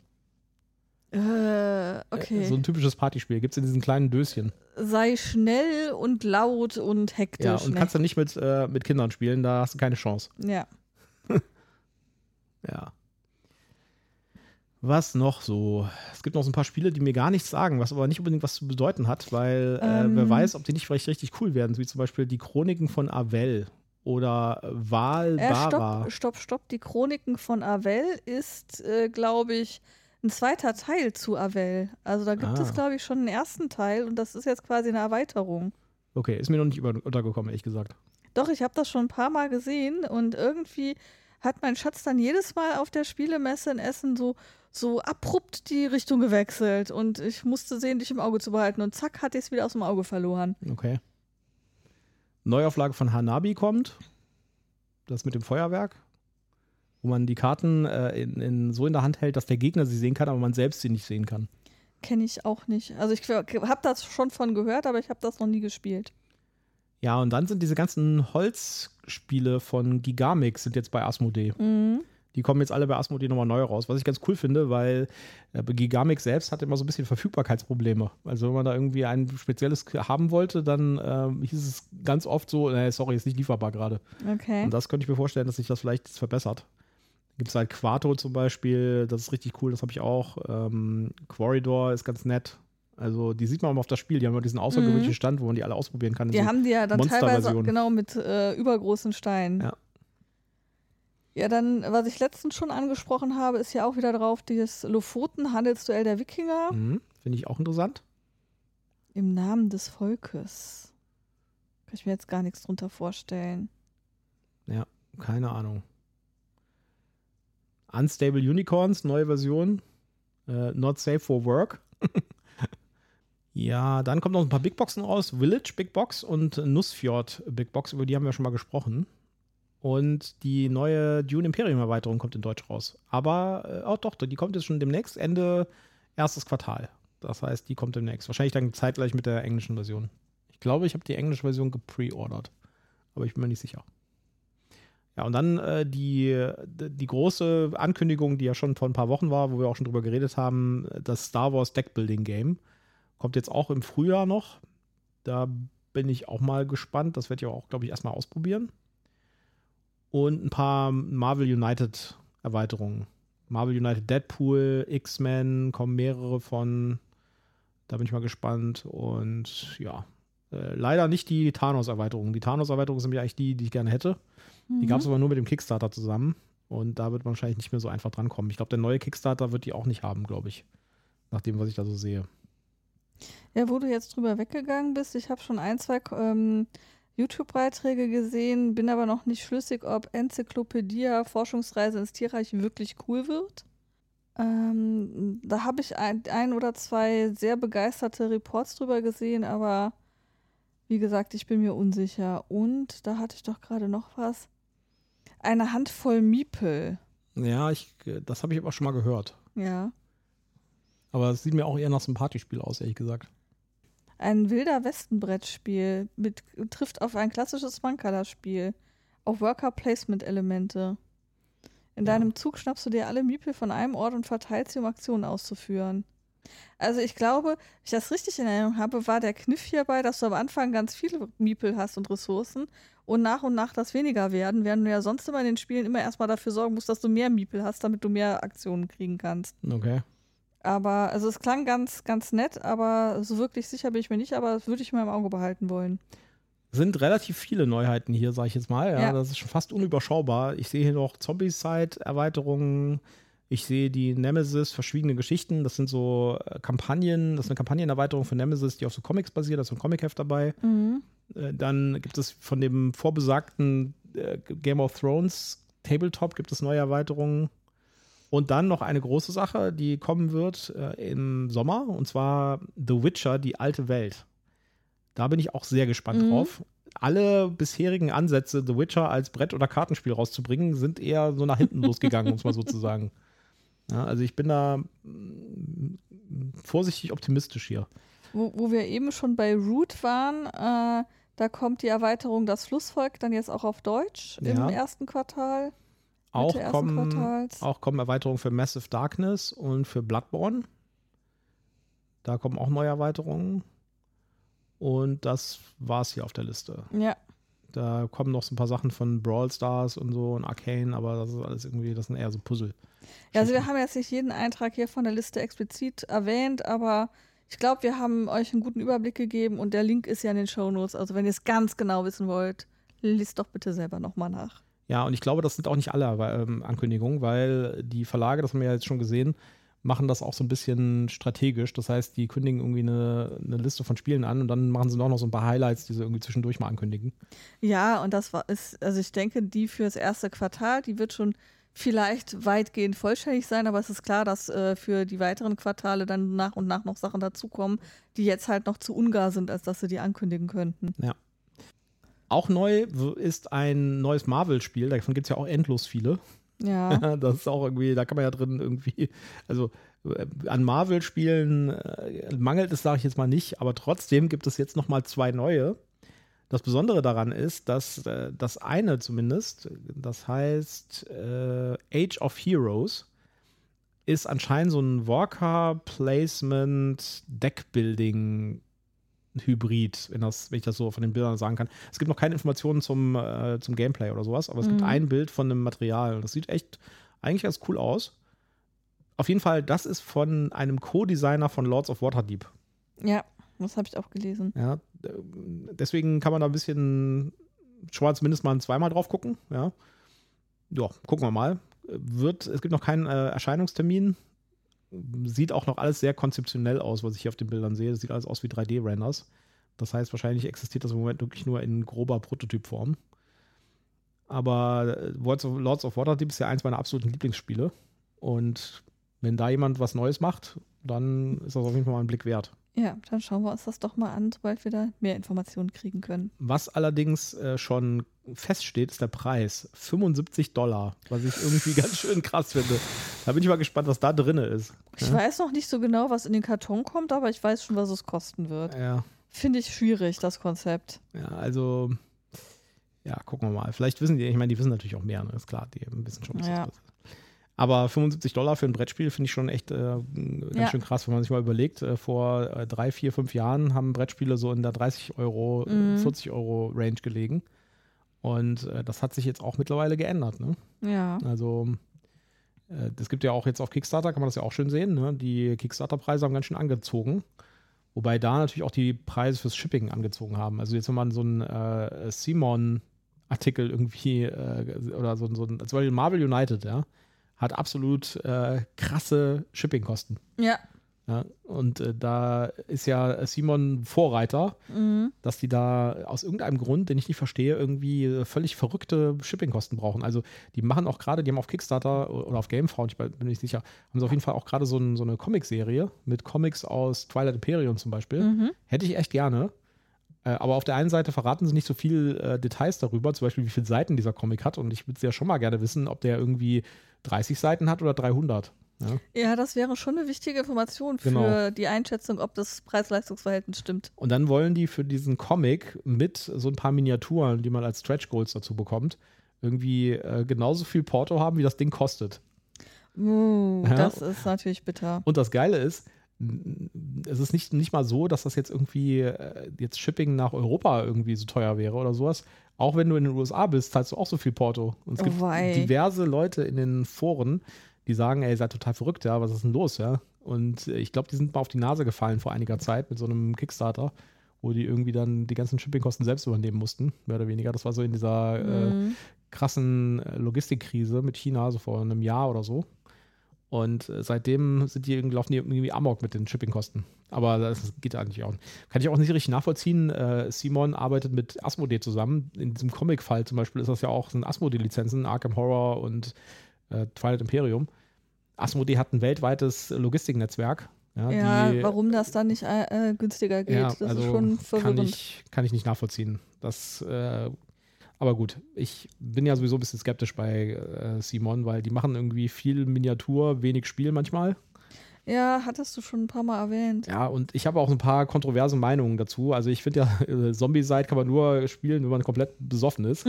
Äh, Äh, okay. So ein typisches Partyspiel. Gibt es in diesen kleinen Döschen. Sei schnell und laut und hektisch. Ja, und ne? kannst dann nicht mit, äh, mit Kindern spielen, da hast du keine Chance. ja. Ja. Was noch so? Es gibt noch so ein paar Spiele, die mir gar nichts sagen, was aber nicht unbedingt was zu bedeuten hat, weil äh, Ähm. wer weiß, ob die nicht vielleicht richtig cool werden, wie zum Beispiel die Chroniken von Avel oder Äh, Valbara. stopp, stopp, stopp. Die Chroniken von Avel ist, äh, glaube ich, ein zweiter Teil zu Avel. Also da gibt Ah. es, glaube ich, schon einen ersten Teil und das ist jetzt quasi eine Erweiterung. Okay, ist mir noch nicht untergekommen, ehrlich gesagt. Doch, ich habe das schon ein paar Mal gesehen und irgendwie hat mein Schatz dann jedes Mal auf der Spielemesse in Essen so, so abrupt die Richtung gewechselt und ich musste sehen, dich im Auge zu behalten und zack, hat ich es wieder aus dem Auge verloren. Okay. Neuauflage von Hanabi kommt. Das mit dem Feuerwerk. Wo man die Karten äh, in, in, so in der Hand hält, dass der Gegner sie sehen kann, aber man selbst sie nicht sehen kann. Kenne ich auch nicht. Also ich habe das schon von gehört, aber ich habe das noch nie gespielt. Ja, und dann sind diese ganzen Holzspiele von Gigamix sind jetzt bei Asmodee. Mhm. Die kommen jetzt alle bei Asmodee nochmal neu raus, was ich ganz cool finde, weil äh, Gigamix selbst hat immer so ein bisschen Verfügbarkeitsprobleme. Also wenn man da irgendwie ein spezielles haben wollte, dann ähm, hieß es ganz oft so, äh, sorry, ist nicht lieferbar gerade. Okay. Und das könnte ich mir vorstellen, dass sich das vielleicht verbessert. Gibt es halt Quarto zum Beispiel, das ist richtig cool, das habe ich auch. Ähm, Quarridor ist ganz nett. Also die sieht man auch auf das Spiel, die haben immer diesen außergewöhnlichen Stand, wo man die alle ausprobieren kann. Die so- haben die ja dann teilweise genau mit äh, übergroßen Steinen. Ja. Ja, dann, was ich letztens schon angesprochen habe, ist ja auch wieder drauf, dieses Lofoten-Handelsduell der Wikinger Mhm, Finde ich auch interessant. im Namen des Volkes. Kann ich mir jetzt gar nichts drunter vorstellen. Keine Ahnung. Unstable Unicorns, neue Version. Äh, not safe for work. ja, dann kommt noch ein paar Big Boxen raus. Village Big Box und Nussfjord Big Box, über die haben wir schon mal gesprochen. Und die neue Dune Imperium Erweiterung kommt in Deutsch raus. Aber, äh, auch doch, die kommt jetzt schon demnächst, Ende erstes Quartal. Das heißt, die kommt demnächst. Wahrscheinlich dann zeitgleich mit der englischen Version. Ich glaube, ich habe die englische Version gepreordert. Aber ich bin mir nicht sicher. Ja, und dann äh, die, die große Ankündigung, die ja schon vor ein paar Wochen war, wo wir auch schon drüber geredet haben, das Star Wars Deckbuilding Game. Kommt jetzt auch im Frühjahr noch. Da bin ich auch mal gespannt. Das werde ich auch, glaube ich, erstmal ausprobieren. Und ein paar Marvel United Erweiterungen. Marvel United Deadpool, X-Men, kommen mehrere von. Da bin ich mal gespannt. Und ja, äh, leider nicht die Thanos-Erweiterung. Die Thanos-Erweiterung sind ja eigentlich die, die ich gerne hätte. Mhm. Die gab es aber nur mit dem Kickstarter zusammen. Und da wird man wahrscheinlich nicht mehr so einfach drankommen. Ich glaube, der neue Kickstarter wird die auch nicht haben, glaube ich. Nach dem, was ich da so sehe. Ja, wo du jetzt drüber weggegangen bist, ich habe schon ein, zwei ähm, YouTube-Beiträge gesehen, bin aber noch nicht schlüssig, ob Enzyklopädie Forschungsreise ins Tierreich wirklich cool wird. Ähm, da habe ich ein, ein, oder zwei sehr begeisterte Reports drüber gesehen, aber wie gesagt, ich bin mir unsicher. Und da hatte ich doch gerade noch was. Eine Handvoll Miepel. Ja, ich, das habe ich aber schon mal gehört. Ja. Aber es sieht mir auch eher nach einem Partyspiel aus, ehrlich gesagt. Ein wilder Westenbrettspiel mit, trifft auf ein klassisches Mankala-Spiel. Auf Worker-Placement-Elemente. In ja. deinem Zug schnappst du dir alle Miepel von einem Ort und verteilst sie, um Aktionen auszuführen. Also ich glaube, wenn ich das richtig in Erinnerung habe, war der Kniff hierbei, dass du am Anfang ganz viele Miepel hast und Ressourcen und nach und nach das weniger werden, während du ja sonst immer in den Spielen immer erstmal dafür sorgen musst, dass du mehr Miepel hast, damit du mehr Aktionen kriegen kannst. Okay. Aber, also es klang ganz, ganz nett, aber so wirklich sicher bin ich mir nicht, aber das würde ich mal im Auge behalten wollen. Sind relativ viele Neuheiten hier, sage ich jetzt mal. Ja, ja, Das ist schon fast unüberschaubar. Ich sehe hier noch Zombie-Side-Erweiterungen, ich sehe die Nemesis verschwiegene Geschichten. Das sind so äh, Kampagnen, das ist eine Kampagnenerweiterung von Nemesis, die auf so Comics basiert, da ist so ein Comicheft dabei. Mhm. Äh, dann gibt es von dem vorbesagten äh, Game of Thrones Tabletop gibt es neue Erweiterungen. Und dann noch eine große Sache, die kommen wird äh, im Sommer, und zwar The Witcher, die alte Welt. Da bin ich auch sehr gespannt mhm. drauf. Alle bisherigen Ansätze, The Witcher als Brett- oder Kartenspiel rauszubringen, sind eher so nach hinten losgegangen, um es mal so zu sagen. Ja, also ich bin da mm, vorsichtig optimistisch hier. Wo, wo wir eben schon bei Root waren, äh, da kommt die Erweiterung Das Flussvolk dann jetzt auch auf Deutsch ja. im ersten Quartal. Auch kommen, auch kommen Erweiterungen für Massive Darkness und für Bloodborne. Da kommen auch neue Erweiterungen. Und das war es hier auf der Liste. Ja. Da kommen noch so ein paar Sachen von Brawl Stars und so und Arcane, aber das ist alles irgendwie, das sind eher so Puzzle. Ja, also wir haben jetzt nicht jeden Eintrag hier von der Liste explizit erwähnt, aber ich glaube, wir haben euch einen guten Überblick gegeben und der Link ist ja in den Show Notes. Also wenn ihr es ganz genau wissen wollt, liest doch bitte selber nochmal nach. Ja, und ich glaube, das sind auch nicht alle ähm, Ankündigungen, weil die Verlage, das haben wir ja jetzt schon gesehen, machen das auch so ein bisschen strategisch. Das heißt, die kündigen irgendwie eine, eine, Liste von Spielen an und dann machen sie auch noch so ein paar Highlights, die sie irgendwie zwischendurch mal ankündigen. Ja, und das war ist, also ich denke, die für das erste Quartal, die wird schon vielleicht weitgehend vollständig sein, aber es ist klar, dass äh, für die weiteren Quartale dann nach und nach noch Sachen dazukommen, die jetzt halt noch zu ungar sind, als dass sie die ankündigen könnten. Ja. Auch neu ist ein neues Marvel-Spiel, davon gibt es ja auch endlos viele. Ja. das ist auch irgendwie, da kann man ja drin irgendwie, also äh, an Marvel-Spielen äh, mangelt es, sage ich jetzt mal nicht, aber trotzdem gibt es jetzt nochmal zwei neue. Das Besondere daran ist, dass äh, das eine zumindest, das heißt Age of Heroes, ist anscheinend so ein Worker Placement Deckbuilding Hybrid, wenn, das, wenn ich das so von den Bildern sagen kann. Es gibt noch keine Informationen zum, äh, zum Gameplay oder sowas, aber es mhm. gibt ein Bild von einem Material. Das sieht echt eigentlich ganz cool aus. Auf jeden Fall, das ist von einem Co-Designer von Lords of Waterdeep. Ja, das habe ich auch gelesen. Ja, deswegen kann man da ein bisschen schon mal zumindest mal zweimal drauf gucken. Ja, ja gucken wir mal. Wird, es gibt noch keinen äh, Erscheinungstermin. Sieht auch noch alles sehr konzeptionell aus, was ich hier auf den Bildern sehe. Das sieht alles aus wie 3D-Renders. Das heißt, wahrscheinlich existiert das im Moment wirklich nur in grober Prototypform. Aber äh, Lords of Waterdeep ist ja eins meiner absoluten Lieblingsspiele. Und wenn da jemand was Neues macht, dann ist das auf jeden Fall mal ein Blick wert. Ja, dann schauen wir uns das doch mal an, sobald wir da mehr Informationen kriegen können. Was allerdings äh, schon feststeht, ist der Preis. 75 Dollar, was ich irgendwie ganz schön krass finde. Da bin ich mal gespannt, was da drin ist. Ich ja? weiß noch nicht so genau, was in den Karton kommt, aber ich weiß schon, was es kosten wird. Ja. Finde ich schwierig, das Konzept. Ja, also ja, gucken wir mal. Vielleicht wissen die, ich meine, die wissen natürlich auch mehr, ne? ist klar, die wissen schon, was Ja. das ist. Aber 75 Dollar für ein Brettspiel finde ich schon echt äh, ganz Ja. schön krass, wenn man sich mal überlegt. Äh, vor äh, drei, vier, fünf Jahren haben Brettspiele so in der 30 Euro, äh, Mhm. 40 Euro Range gelegen. Und äh, das hat sich jetzt auch mittlerweile geändert. Ne? Ja. Also äh, das gibt ja auch jetzt auf Kickstarter, kann man das ja auch schön sehen. Ne? Die Kickstarter-Preise haben ganz schön angezogen. Wobei da natürlich auch die Preise fürs Shipping angezogen haben. Also jetzt, wenn man so einen äh, Simon-Artikel irgendwie äh, oder so, so ein, zum Beispiel Marvel United, ja, hat absolut äh, krasse Shippingkosten. Ja. Ja? Und äh, da ist ja Simon Vorreiter, Mhm. dass die da aus irgendeinem Grund, den ich nicht verstehe, irgendwie äh, völlig verrückte Shippingkosten brauchen. Also die machen auch gerade, die haben auf Kickstarter oder auf Gamefound, ich bin nicht sicher, haben sie auf jeden Fall auch gerade so, ein, so eine Comicserie mit Comics aus Twilight Imperium zum Beispiel. Mhm. Hätte ich echt gerne. Äh, aber auf der einen Seite verraten sie nicht so viel äh, Details darüber, zum Beispiel wie viele Seiten dieser Comic hat. Und ich würde ja schon mal gerne wissen, ob der irgendwie 30 Seiten hat oder 300. Ja? Ja, das wäre schon eine wichtige Information für Genau. die Einschätzung, ob das Preis-Leistungs-Verhältnis stimmt. Und dann wollen die für diesen Comic mit so ein paar Miniaturen, die man als Stretch Goals dazu bekommt, irgendwie äh, genauso viel Porto haben, wie das Ding kostet. Uh, Ja. Das ist natürlich bitter. Und das Geile ist, es ist nicht, nicht mal so, dass das jetzt irgendwie äh, jetzt Shipping nach Europa irgendwie so teuer wäre oder sowas. Auch wenn du in den USA bist, zahlst du auch so viel Porto. Und es Oh gibt wei. diverse Leute in den Foren, die sagen, ey, ihr seid total verrückt, ja, was ist denn los, ja? Und äh, ich glaube, die sind mal auf die Nase gefallen vor einiger Zeit mit so einem Kickstarter, wo die irgendwie dann die ganzen Shippingkosten selbst übernehmen mussten, mehr oder weniger. Das war so in dieser äh, Mhm. krassen äh, Logistikkrise mit China, so vor einem Jahr oder so. Und äh, seitdem sind die irgendwie, laufen die irgendwie amok mit den Shippingkosten. Aber das geht eigentlich auch. Kann ich auch nicht richtig nachvollziehen. Äh, Simon arbeitet mit Asmodee zusammen. In diesem Comic-Fall zum Beispiel ist das ja auch sind Asmodee-Lizenzen, Arkham Horror und äh, Twilight Imperium. Asmodee hat ein weltweites Logistiknetzwerk. Ja, Ja, die, warum das dann nicht äh, äh, günstiger geht, ja, das also ist schon kann verwirrend. ich, kann ich nicht nachvollziehen. Das, äh, aber gut, ich bin ja sowieso ein bisschen skeptisch bei äh, Simon, weil die machen irgendwie viel Miniatur, wenig Spiel manchmal. Ja, hattest du schon ein paar Mal erwähnt. Ja, und ich habe auch ein paar kontroverse Meinungen dazu. Also ich finde ja, äh, Zombie-Side kann man nur spielen, wenn man komplett besoffen ist.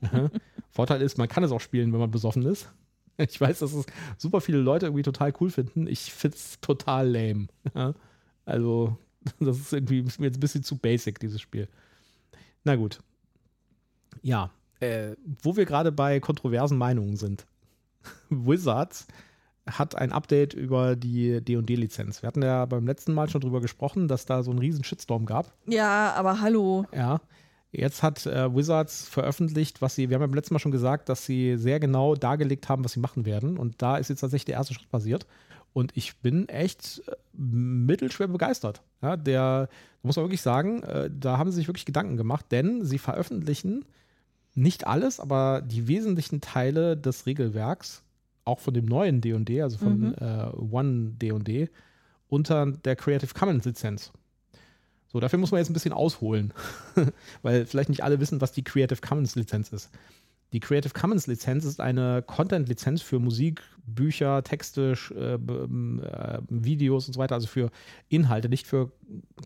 Vorteil ist, man kann es auch spielen, wenn man besoffen ist. Ich weiß, dass es super viele Leute irgendwie total cool finden. Ich finde es total lame. Ja. Also, das ist irgendwie ist mir jetzt ein bisschen zu basic, dieses Spiel. Na gut. Ja, äh, wo wir gerade bei kontroversen Meinungen sind. Wizards hat ein Update über die D&D-Lizenz. Wir hatten ja beim letzten Mal schon drüber gesprochen, dass da so einen riesen Shitstorm gab. Ja, aber hallo. Ja. Jetzt hat äh, Wizards veröffentlicht, was sie, wir haben ja beim letzten Mal schon gesagt, dass sie sehr genau dargelegt haben, was sie machen werden. Und da ist jetzt tatsächlich der erste Schritt passiert. Und ich bin echt äh, mittelschwer begeistert. Ja, der, da muss man wirklich sagen, äh, da haben sie sich wirklich Gedanken gemacht, denn sie veröffentlichen nicht alles, aber die wesentlichen Teile des Regelwerks, auch von dem neuen D&D, also von Mhm. äh, One D&D, unter der Creative Commons Lizenz. So, dafür muss man jetzt ein bisschen ausholen, weil vielleicht nicht alle wissen, was die Creative Commons Lizenz ist. Die Creative Commons Lizenz ist eine Content-Lizenz für Musik, Bücher, Texte, äh, äh, Videos und so weiter, also für Inhalte, nicht für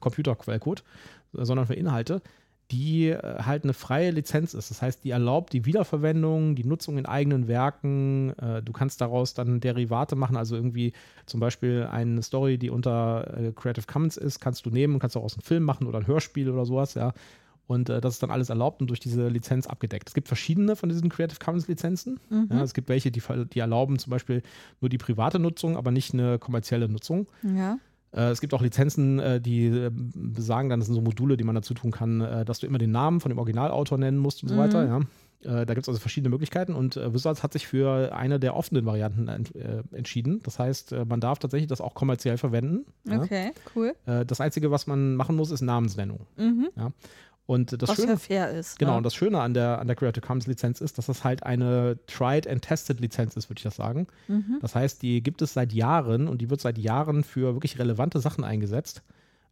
Computerquellcode, sondern für Inhalte, die äh, halt eine freie Lizenz ist. Das heißt, die erlaubt die Wiederverwendung, die Nutzung in eigenen Werken. Äh, du kannst daraus dann Derivate machen, also irgendwie zum Beispiel eine Story, die unter äh, Creative Commons ist, kannst du nehmen und kannst daraus einen Film machen oder ein Hörspiel oder sowas, ja. Und äh, das ist dann alles erlaubt und durch diese Lizenz abgedeckt. Es gibt verschiedene von diesen Creative Commons Lizenzen. Mhm. Ja, es gibt welche, die, die erlauben zum Beispiel nur die private Nutzung, aber nicht eine kommerzielle Nutzung. Ja. Äh, es gibt auch Lizenzen, äh, die äh, besagen dann, das sind so Module, die man dazu tun kann, dass du immer den Namen von dem Originalautor nennen musst und so Mhm. weiter. Ja. Da gibt es also verschiedene Möglichkeiten und Wizards hat sich für eine der offenen Varianten ent entschieden. Das heißt, man darf tatsächlich das auch kommerziell verwenden. Ja. Okay, cool. Äh, das Einzige, was man machen muss, ist Namensnennung. Mhm. Und das Was Schöne ja fair ist. Genau, ne? und das Schöne an der, an der Creative Commons Lizenz ist, dass das halt eine Tried and Tested Lizenz ist, würde ich das sagen. Mhm. Das heißt, die gibt es seit Jahren und die wird seit Jahren für wirklich relevante Sachen eingesetzt.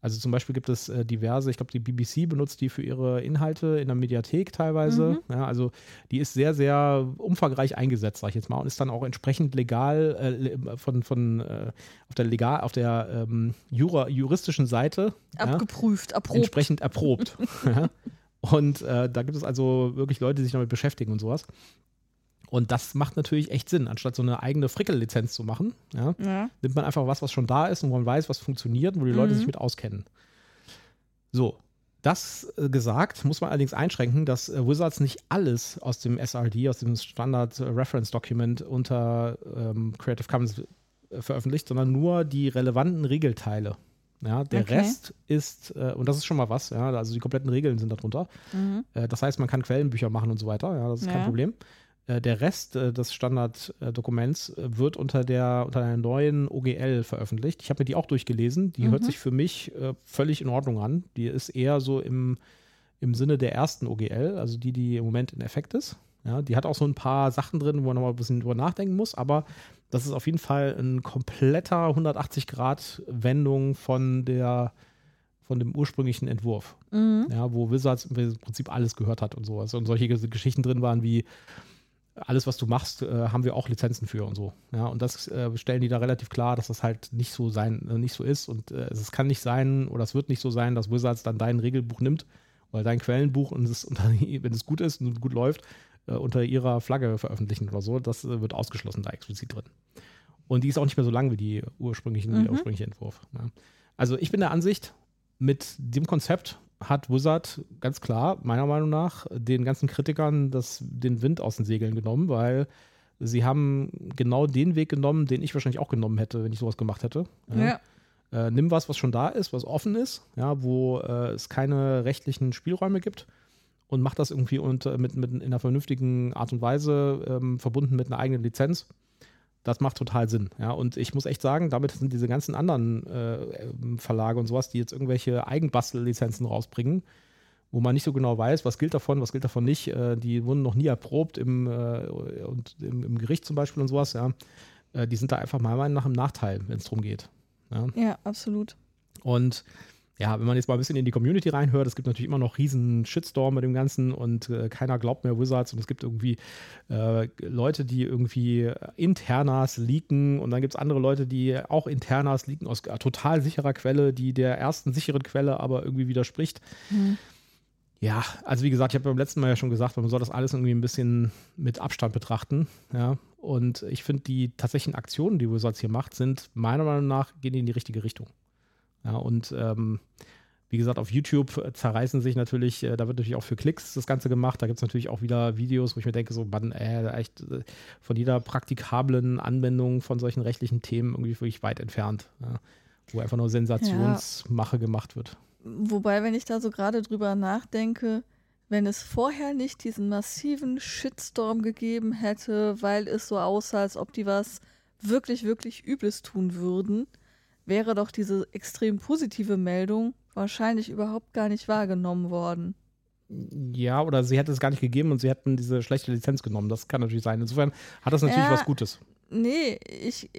Also zum Beispiel gibt es äh, diverse, ich glaube, die BBC benutzt die für ihre Inhalte in der Mediathek teilweise. Ja, also die ist sehr, sehr umfangreich eingesetzt, sag ich jetzt mal, und ist dann auch entsprechend legal äh, von, von äh, auf der legal, auf der ähm, Jura, juristischen Seite ja, Abgeprüft, erprobt. entsprechend erprobt. Ja. Und äh, da gibt es also wirklich Leute, die sich damit beschäftigen und sowas. Und das macht natürlich echt Sinn, anstatt so eine eigene Frickel-Lizenz zu machen. Ja, Ja. nimmt man einfach was, was schon da ist und wo man weiß, was funktioniert und wo die Leute Mhm. sich mit auskennen. So, das äh, gesagt, muss man allerdings einschränken, dass äh, Wizards nicht alles aus dem SRD, aus dem Standard äh, Reference Document unter ähm, Creative Commons veröffentlicht, sondern nur die relevanten Regelteile. Ja, der Okay. Rest ist, äh, und das ist schon mal was, ja, also die kompletten Regeln sind darunter. Mhm. Äh, das heißt, man kann Quellenbücher machen und so weiter, ja, das ist kein Ja. Problem. Äh, der Rest äh, des Standarddokuments äh, wird unter der unter einer neuen OGL veröffentlicht. Ich habe mir die auch durchgelesen. Die hört Mhm. sich für mich völlig in Ordnung an. Die ist eher so im, im Sinne der ersten OGL, also die, die im Moment in Effekt ist. Ja, die hat auch so ein paar Sachen drin, wo man noch mal ein bisschen drüber nachdenken muss, aber das ist auf jeden Fall ein kompletter 180-Grad-Wendung von der von dem ursprünglichen Entwurf Mhm. ja, wo Wizards im Prinzip alles gehört hat und sowas. Und solche Ges- Geschichten drin waren wie alles, was du machst, äh, haben wir auch Lizenzen für und so. Ja, und das äh, stellen die da relativ klar, dass das halt nicht so sein, äh, nicht so ist. Und äh, es kann nicht sein oder es wird nicht so sein, dass Wizards dann dein Regelbuch nimmt oder dein Quellenbuch und es unter, wenn es gut ist und gut läuft, äh, unter ihrer Flagge veröffentlichen oder so. Das äh, wird ausgeschlossen da explizit drin. Und die ist auch nicht mehr so lang wie die ursprünglichen, wie der Mhm. ursprüngliche Entwurf. Ja. Also ich bin der Ansicht, mit dem Konzept hat Wizard ganz klar, meiner Meinung nach, den ganzen Kritikern das, den Wind aus den Segeln genommen, weil sie haben genau den Weg genommen, den ich wahrscheinlich auch genommen hätte, wenn ich sowas gemacht hätte. Ja. Äh, nimm was, was schon da ist, was offen ist, ja, wo äh, es keine rechtlichen Spielräume gibt und mach das irgendwie unter, mit, mit in einer vernünftigen Art und Weise ähm, verbunden mit einer eigenen Lizenz. Das macht total Sinn. Ja, und ich muss echt sagen, damit sind diese ganzen anderen äh, Verlage und sowas, die jetzt irgendwelche Eigenbastellizenzen rausbringen, wo man nicht so genau weiß, was gilt davon, was gilt davon nicht. Äh, die wurden noch nie erprobt im, äh, und im, im Gericht zum Beispiel und sowas. Ja, äh, die sind da einfach meiner Meinung nach im Nachteil, wenn es darum geht. Ja. ja, absolut. Und ja, wenn man jetzt mal ein bisschen in die Community reinhört, es gibt natürlich immer noch riesen Shitstorm mit dem Ganzen und äh, keiner glaubt mehr Wizards und es gibt irgendwie äh, Leute, die irgendwie Internas leaken und dann gibt es andere Leute, die auch Internas leaken aus total sicherer Quelle, die der ersten sicheren Quelle aber irgendwie widerspricht. Mhm. Ja, also wie gesagt, ich habe beim letzten Mal ja schon gesagt, man soll das alles irgendwie ein bisschen mit Abstand betrachten. Ja, und ich finde, die tatsächlichen Aktionen, die Wizards hier macht, sind meiner Meinung nach, gehen in die richtige Richtung. Ja, und ähm, wie gesagt, auf YouTube äh, zerreißen sich natürlich, äh, da wird natürlich auch für Klicks das Ganze gemacht. Da gibt es natürlich auch wieder Videos, wo ich mir denke, so, Mann, äh, echt äh, von jeder praktikablen Anwendung von solchen rechtlichen Themen irgendwie wirklich weit entfernt. Ja, wo einfach nur Sensationsmache gemacht wird. Wobei, wenn ich da so gerade drüber nachdenke, wenn es vorher nicht diesen massiven Shitstorm gegeben hätte, weil es so aussah, als ob die was wirklich, wirklich Übles tun würden, wäre doch diese extrem positive Meldung wahrscheinlich überhaupt gar nicht wahrgenommen worden. Ja, oder sie hätte es gar nicht gegeben und sie hätten diese schlechte Lizenz genommen. Das kann natürlich sein. Insofern hat das natürlich Ja. was Gutes. Nee, ich,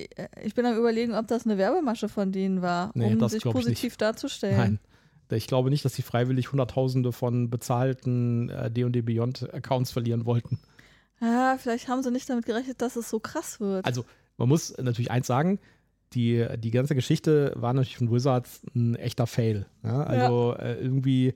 ich bin am überlegen, ob das eine Werbemasche von denen war, Nee, um das sich positiv darzustellen. Nein. Ich glaube nicht, dass sie freiwillig Hunderttausende von bezahlten äh, D&D Beyond Accounts verlieren wollten. Ah, vielleicht haben sie nicht damit gerechnet, dass es so krass wird. Also, man muss natürlich eins sagen, die, die ganze Geschichte war natürlich von Wizards ein echter Fail. Ja? Also äh, irgendwie,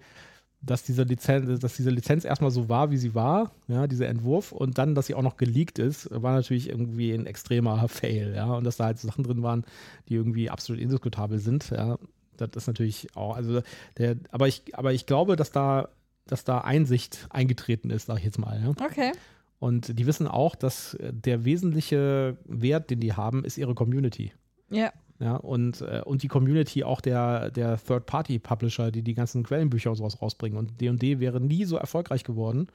dass diese, Lizenz, dass diese Lizenz erstmal so war, wie sie war, ja, dieser Entwurf, und dann, dass sie auch noch geleakt ist, war natürlich irgendwie ein extremer Fail, ja. Und dass da halt Sachen drin waren, die irgendwie absolut indiskutabel sind, ja. Das ist natürlich auch, also der, aber ich, aber ich glaube, dass da, dass da Einsicht eingetreten ist, sag ich jetzt mal, ja. okay. Und die wissen auch, dass der wesentliche Wert, den die haben, ist ihre Community. Ja. Ja, und, äh, und die Community auch der, der Third-Party-Publisher, die die ganzen Quellenbücher und sowas rausbringen. Und D&D wäre nie so erfolgreich geworden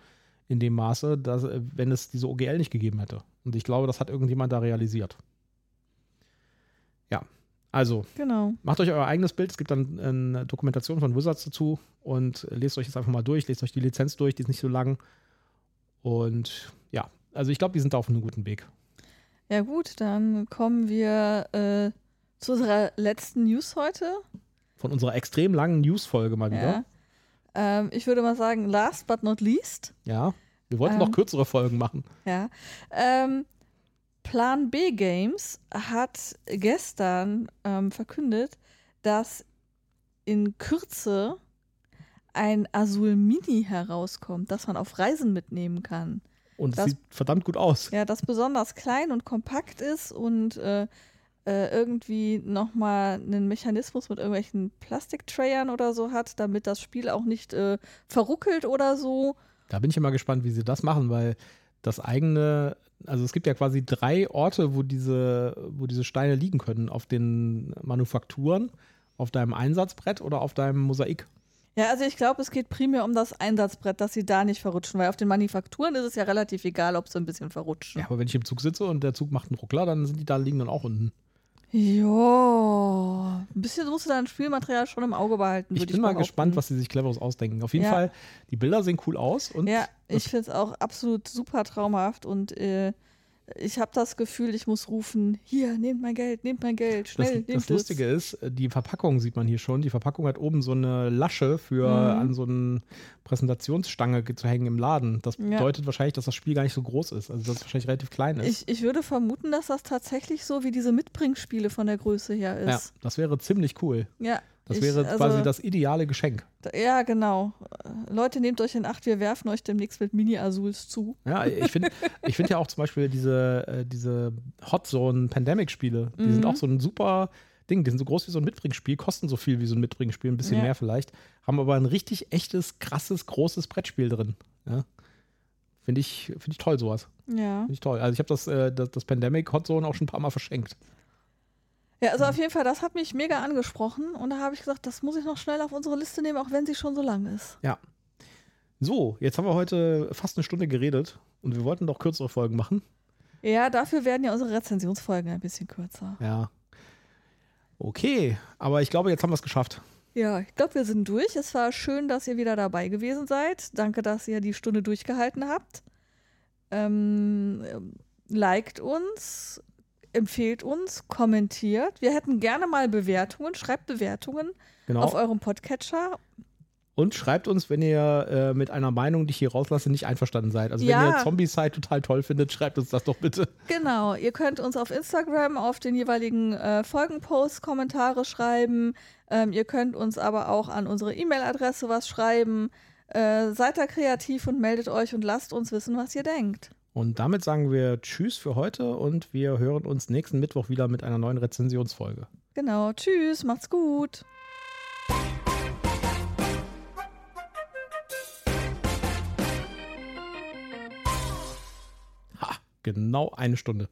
in dem Maße, dass, äh, wenn es diese OGL nicht gegeben hätte. Und ich glaube, das hat irgendjemand da realisiert. Ja, also Genau. macht euch euer eigenes Bild. Es gibt dann eine Dokumentation von Wizards dazu und lest euch das einfach mal durch. Lest euch die Lizenz durch, die ist nicht so lang. Und ja, also ich glaube, die sind da auf einem guten Weg. Ja gut, dann kommen wir äh, zu unserer letzten News heute. Von unserer extrem langen News-Folge mal wieder. Ja. Ähm, ich würde mal sagen, last but not least. Ja. Wir wollten Ähm. noch kürzere Folgen machen. Ja. Ähm, Plan B Games hat gestern ähm, verkündet, dass in Kürze ein Azul Mini herauskommt, das man auf Reisen mitnehmen kann. Und es Das- sieht verdammt gut aus. Ja, das besonders klein und kompakt ist und äh, äh, irgendwie nochmal einen Mechanismus mit irgendwelchen Plastiktrayern oder so hat, damit das Spiel auch nicht äh, verruckelt oder so. Da bin ich immer gespannt, wie sie das machen, weil das eigene, also es gibt ja quasi drei Orte, wo diese, wo diese Steine liegen können. Auf den Manufakturen, auf deinem Einsatzbrett oder auf deinem Mosaik. Ja, also ich glaube, es geht primär um das Einsatzbrett, dass sie da nicht verrutschen, weil auf den Manufakturen ist es ja relativ egal, ob sie ein bisschen verrutschen. Ja, aber wenn ich im Zug sitze und der Zug macht einen Ruckler, dann sind die da liegen dann auch unten. Ja, ein bisschen musst du dein Spielmaterial schon im Auge behalten. Ich bin mal behaupten. gespannt, was sie sich cleveres ausdenken. Auf jeden Ja. Fall, die Bilder sehen cool aus und Ja, ich finde es auch absolut super traumhaft und äh, ich habe das Gefühl, ich muss rufen, hier, nehmt mein Geld, nehmt mein Geld, Das, schnell, nehmt das es. Lustige ist, äh, die Verpackung sieht man hier schon. Die Verpackung hat oben so eine Lasche für Mhm. an so eine Präsentationsstange ge- zu hängen im Laden. Das Ja. bedeutet wahrscheinlich, dass das Spiel gar nicht so groß ist. Also dass es wahrscheinlich relativ klein ist. Ich, ich würde vermuten, dass das tatsächlich so wie diese Mitbringspiele von der Größe her ja, ist. das wäre ziemlich cool. Ja. Das ich, wäre also, quasi das ideale Geschenk. Ja, genau. Leute, nehmt euch in Acht, wir werfen euch demnächst mit Mini-Azuls zu. Ja, ich finde ich find ja auch zum Beispiel diese, äh, diese Hot Zone Pandemic-Spiele, die sind Mhm. auch so ein super Ding. Die sind so groß wie so ein Mitbringspiel, kosten so viel wie so ein Mitbringspiel, ein bisschen Ja. mehr vielleicht, haben aber ein richtig echtes, krasses, großes Brettspiel drin. Ja. Finde ich, find ich toll, sowas. Ja. Finde ich toll. Also ich habe das, äh, das, das Pandemic Hot Zone auch schon ein paar Mal verschenkt. Ja, also auf Mhm. jeden Fall, das hat mich mega angesprochen und da habe ich gesagt, das muss ich noch schnell auf unsere Liste nehmen, auch wenn sie schon so lang ist. So, jetzt haben wir heute fast eine Stunde geredet und wir wollten doch kürzere Folgen machen. Ja, dafür werden ja unsere Rezensionsfolgen ein bisschen kürzer. Ja. Okay, aber ich glaube, jetzt haben wir es geschafft. Ja, ich glaube, wir sind durch. Es war schön, dass ihr wieder dabei gewesen seid. Danke, dass ihr die Stunde durchgehalten habt. Ähm, liked uns, empfehlt uns, kommentiert. Wir hätten gerne mal Bewertungen. Schreibt Bewertungen Genau. auf eurem Podcatcher. Und schreibt uns, wenn ihr äh, mit einer Meinung, die ich hier rauslasse, nicht einverstanden seid. Also Ja. wenn ihr Zombie-Side total toll findet, schreibt uns das doch bitte. Genau, ihr könnt uns auf Instagram auf den jeweiligen äh, Folgenposts Kommentare schreiben. Ähm, ihr könnt uns aber auch an unsere E-Mail-Adresse was schreiben. Äh, seid da kreativ und meldet euch und lasst uns wissen, was ihr denkt. Und damit sagen wir Tschüss für heute und wir hören uns nächsten Mittwoch wieder mit einer neuen Rezensionsfolge. Genau, tschüss, macht's gut. Ha, genau eine Stunde.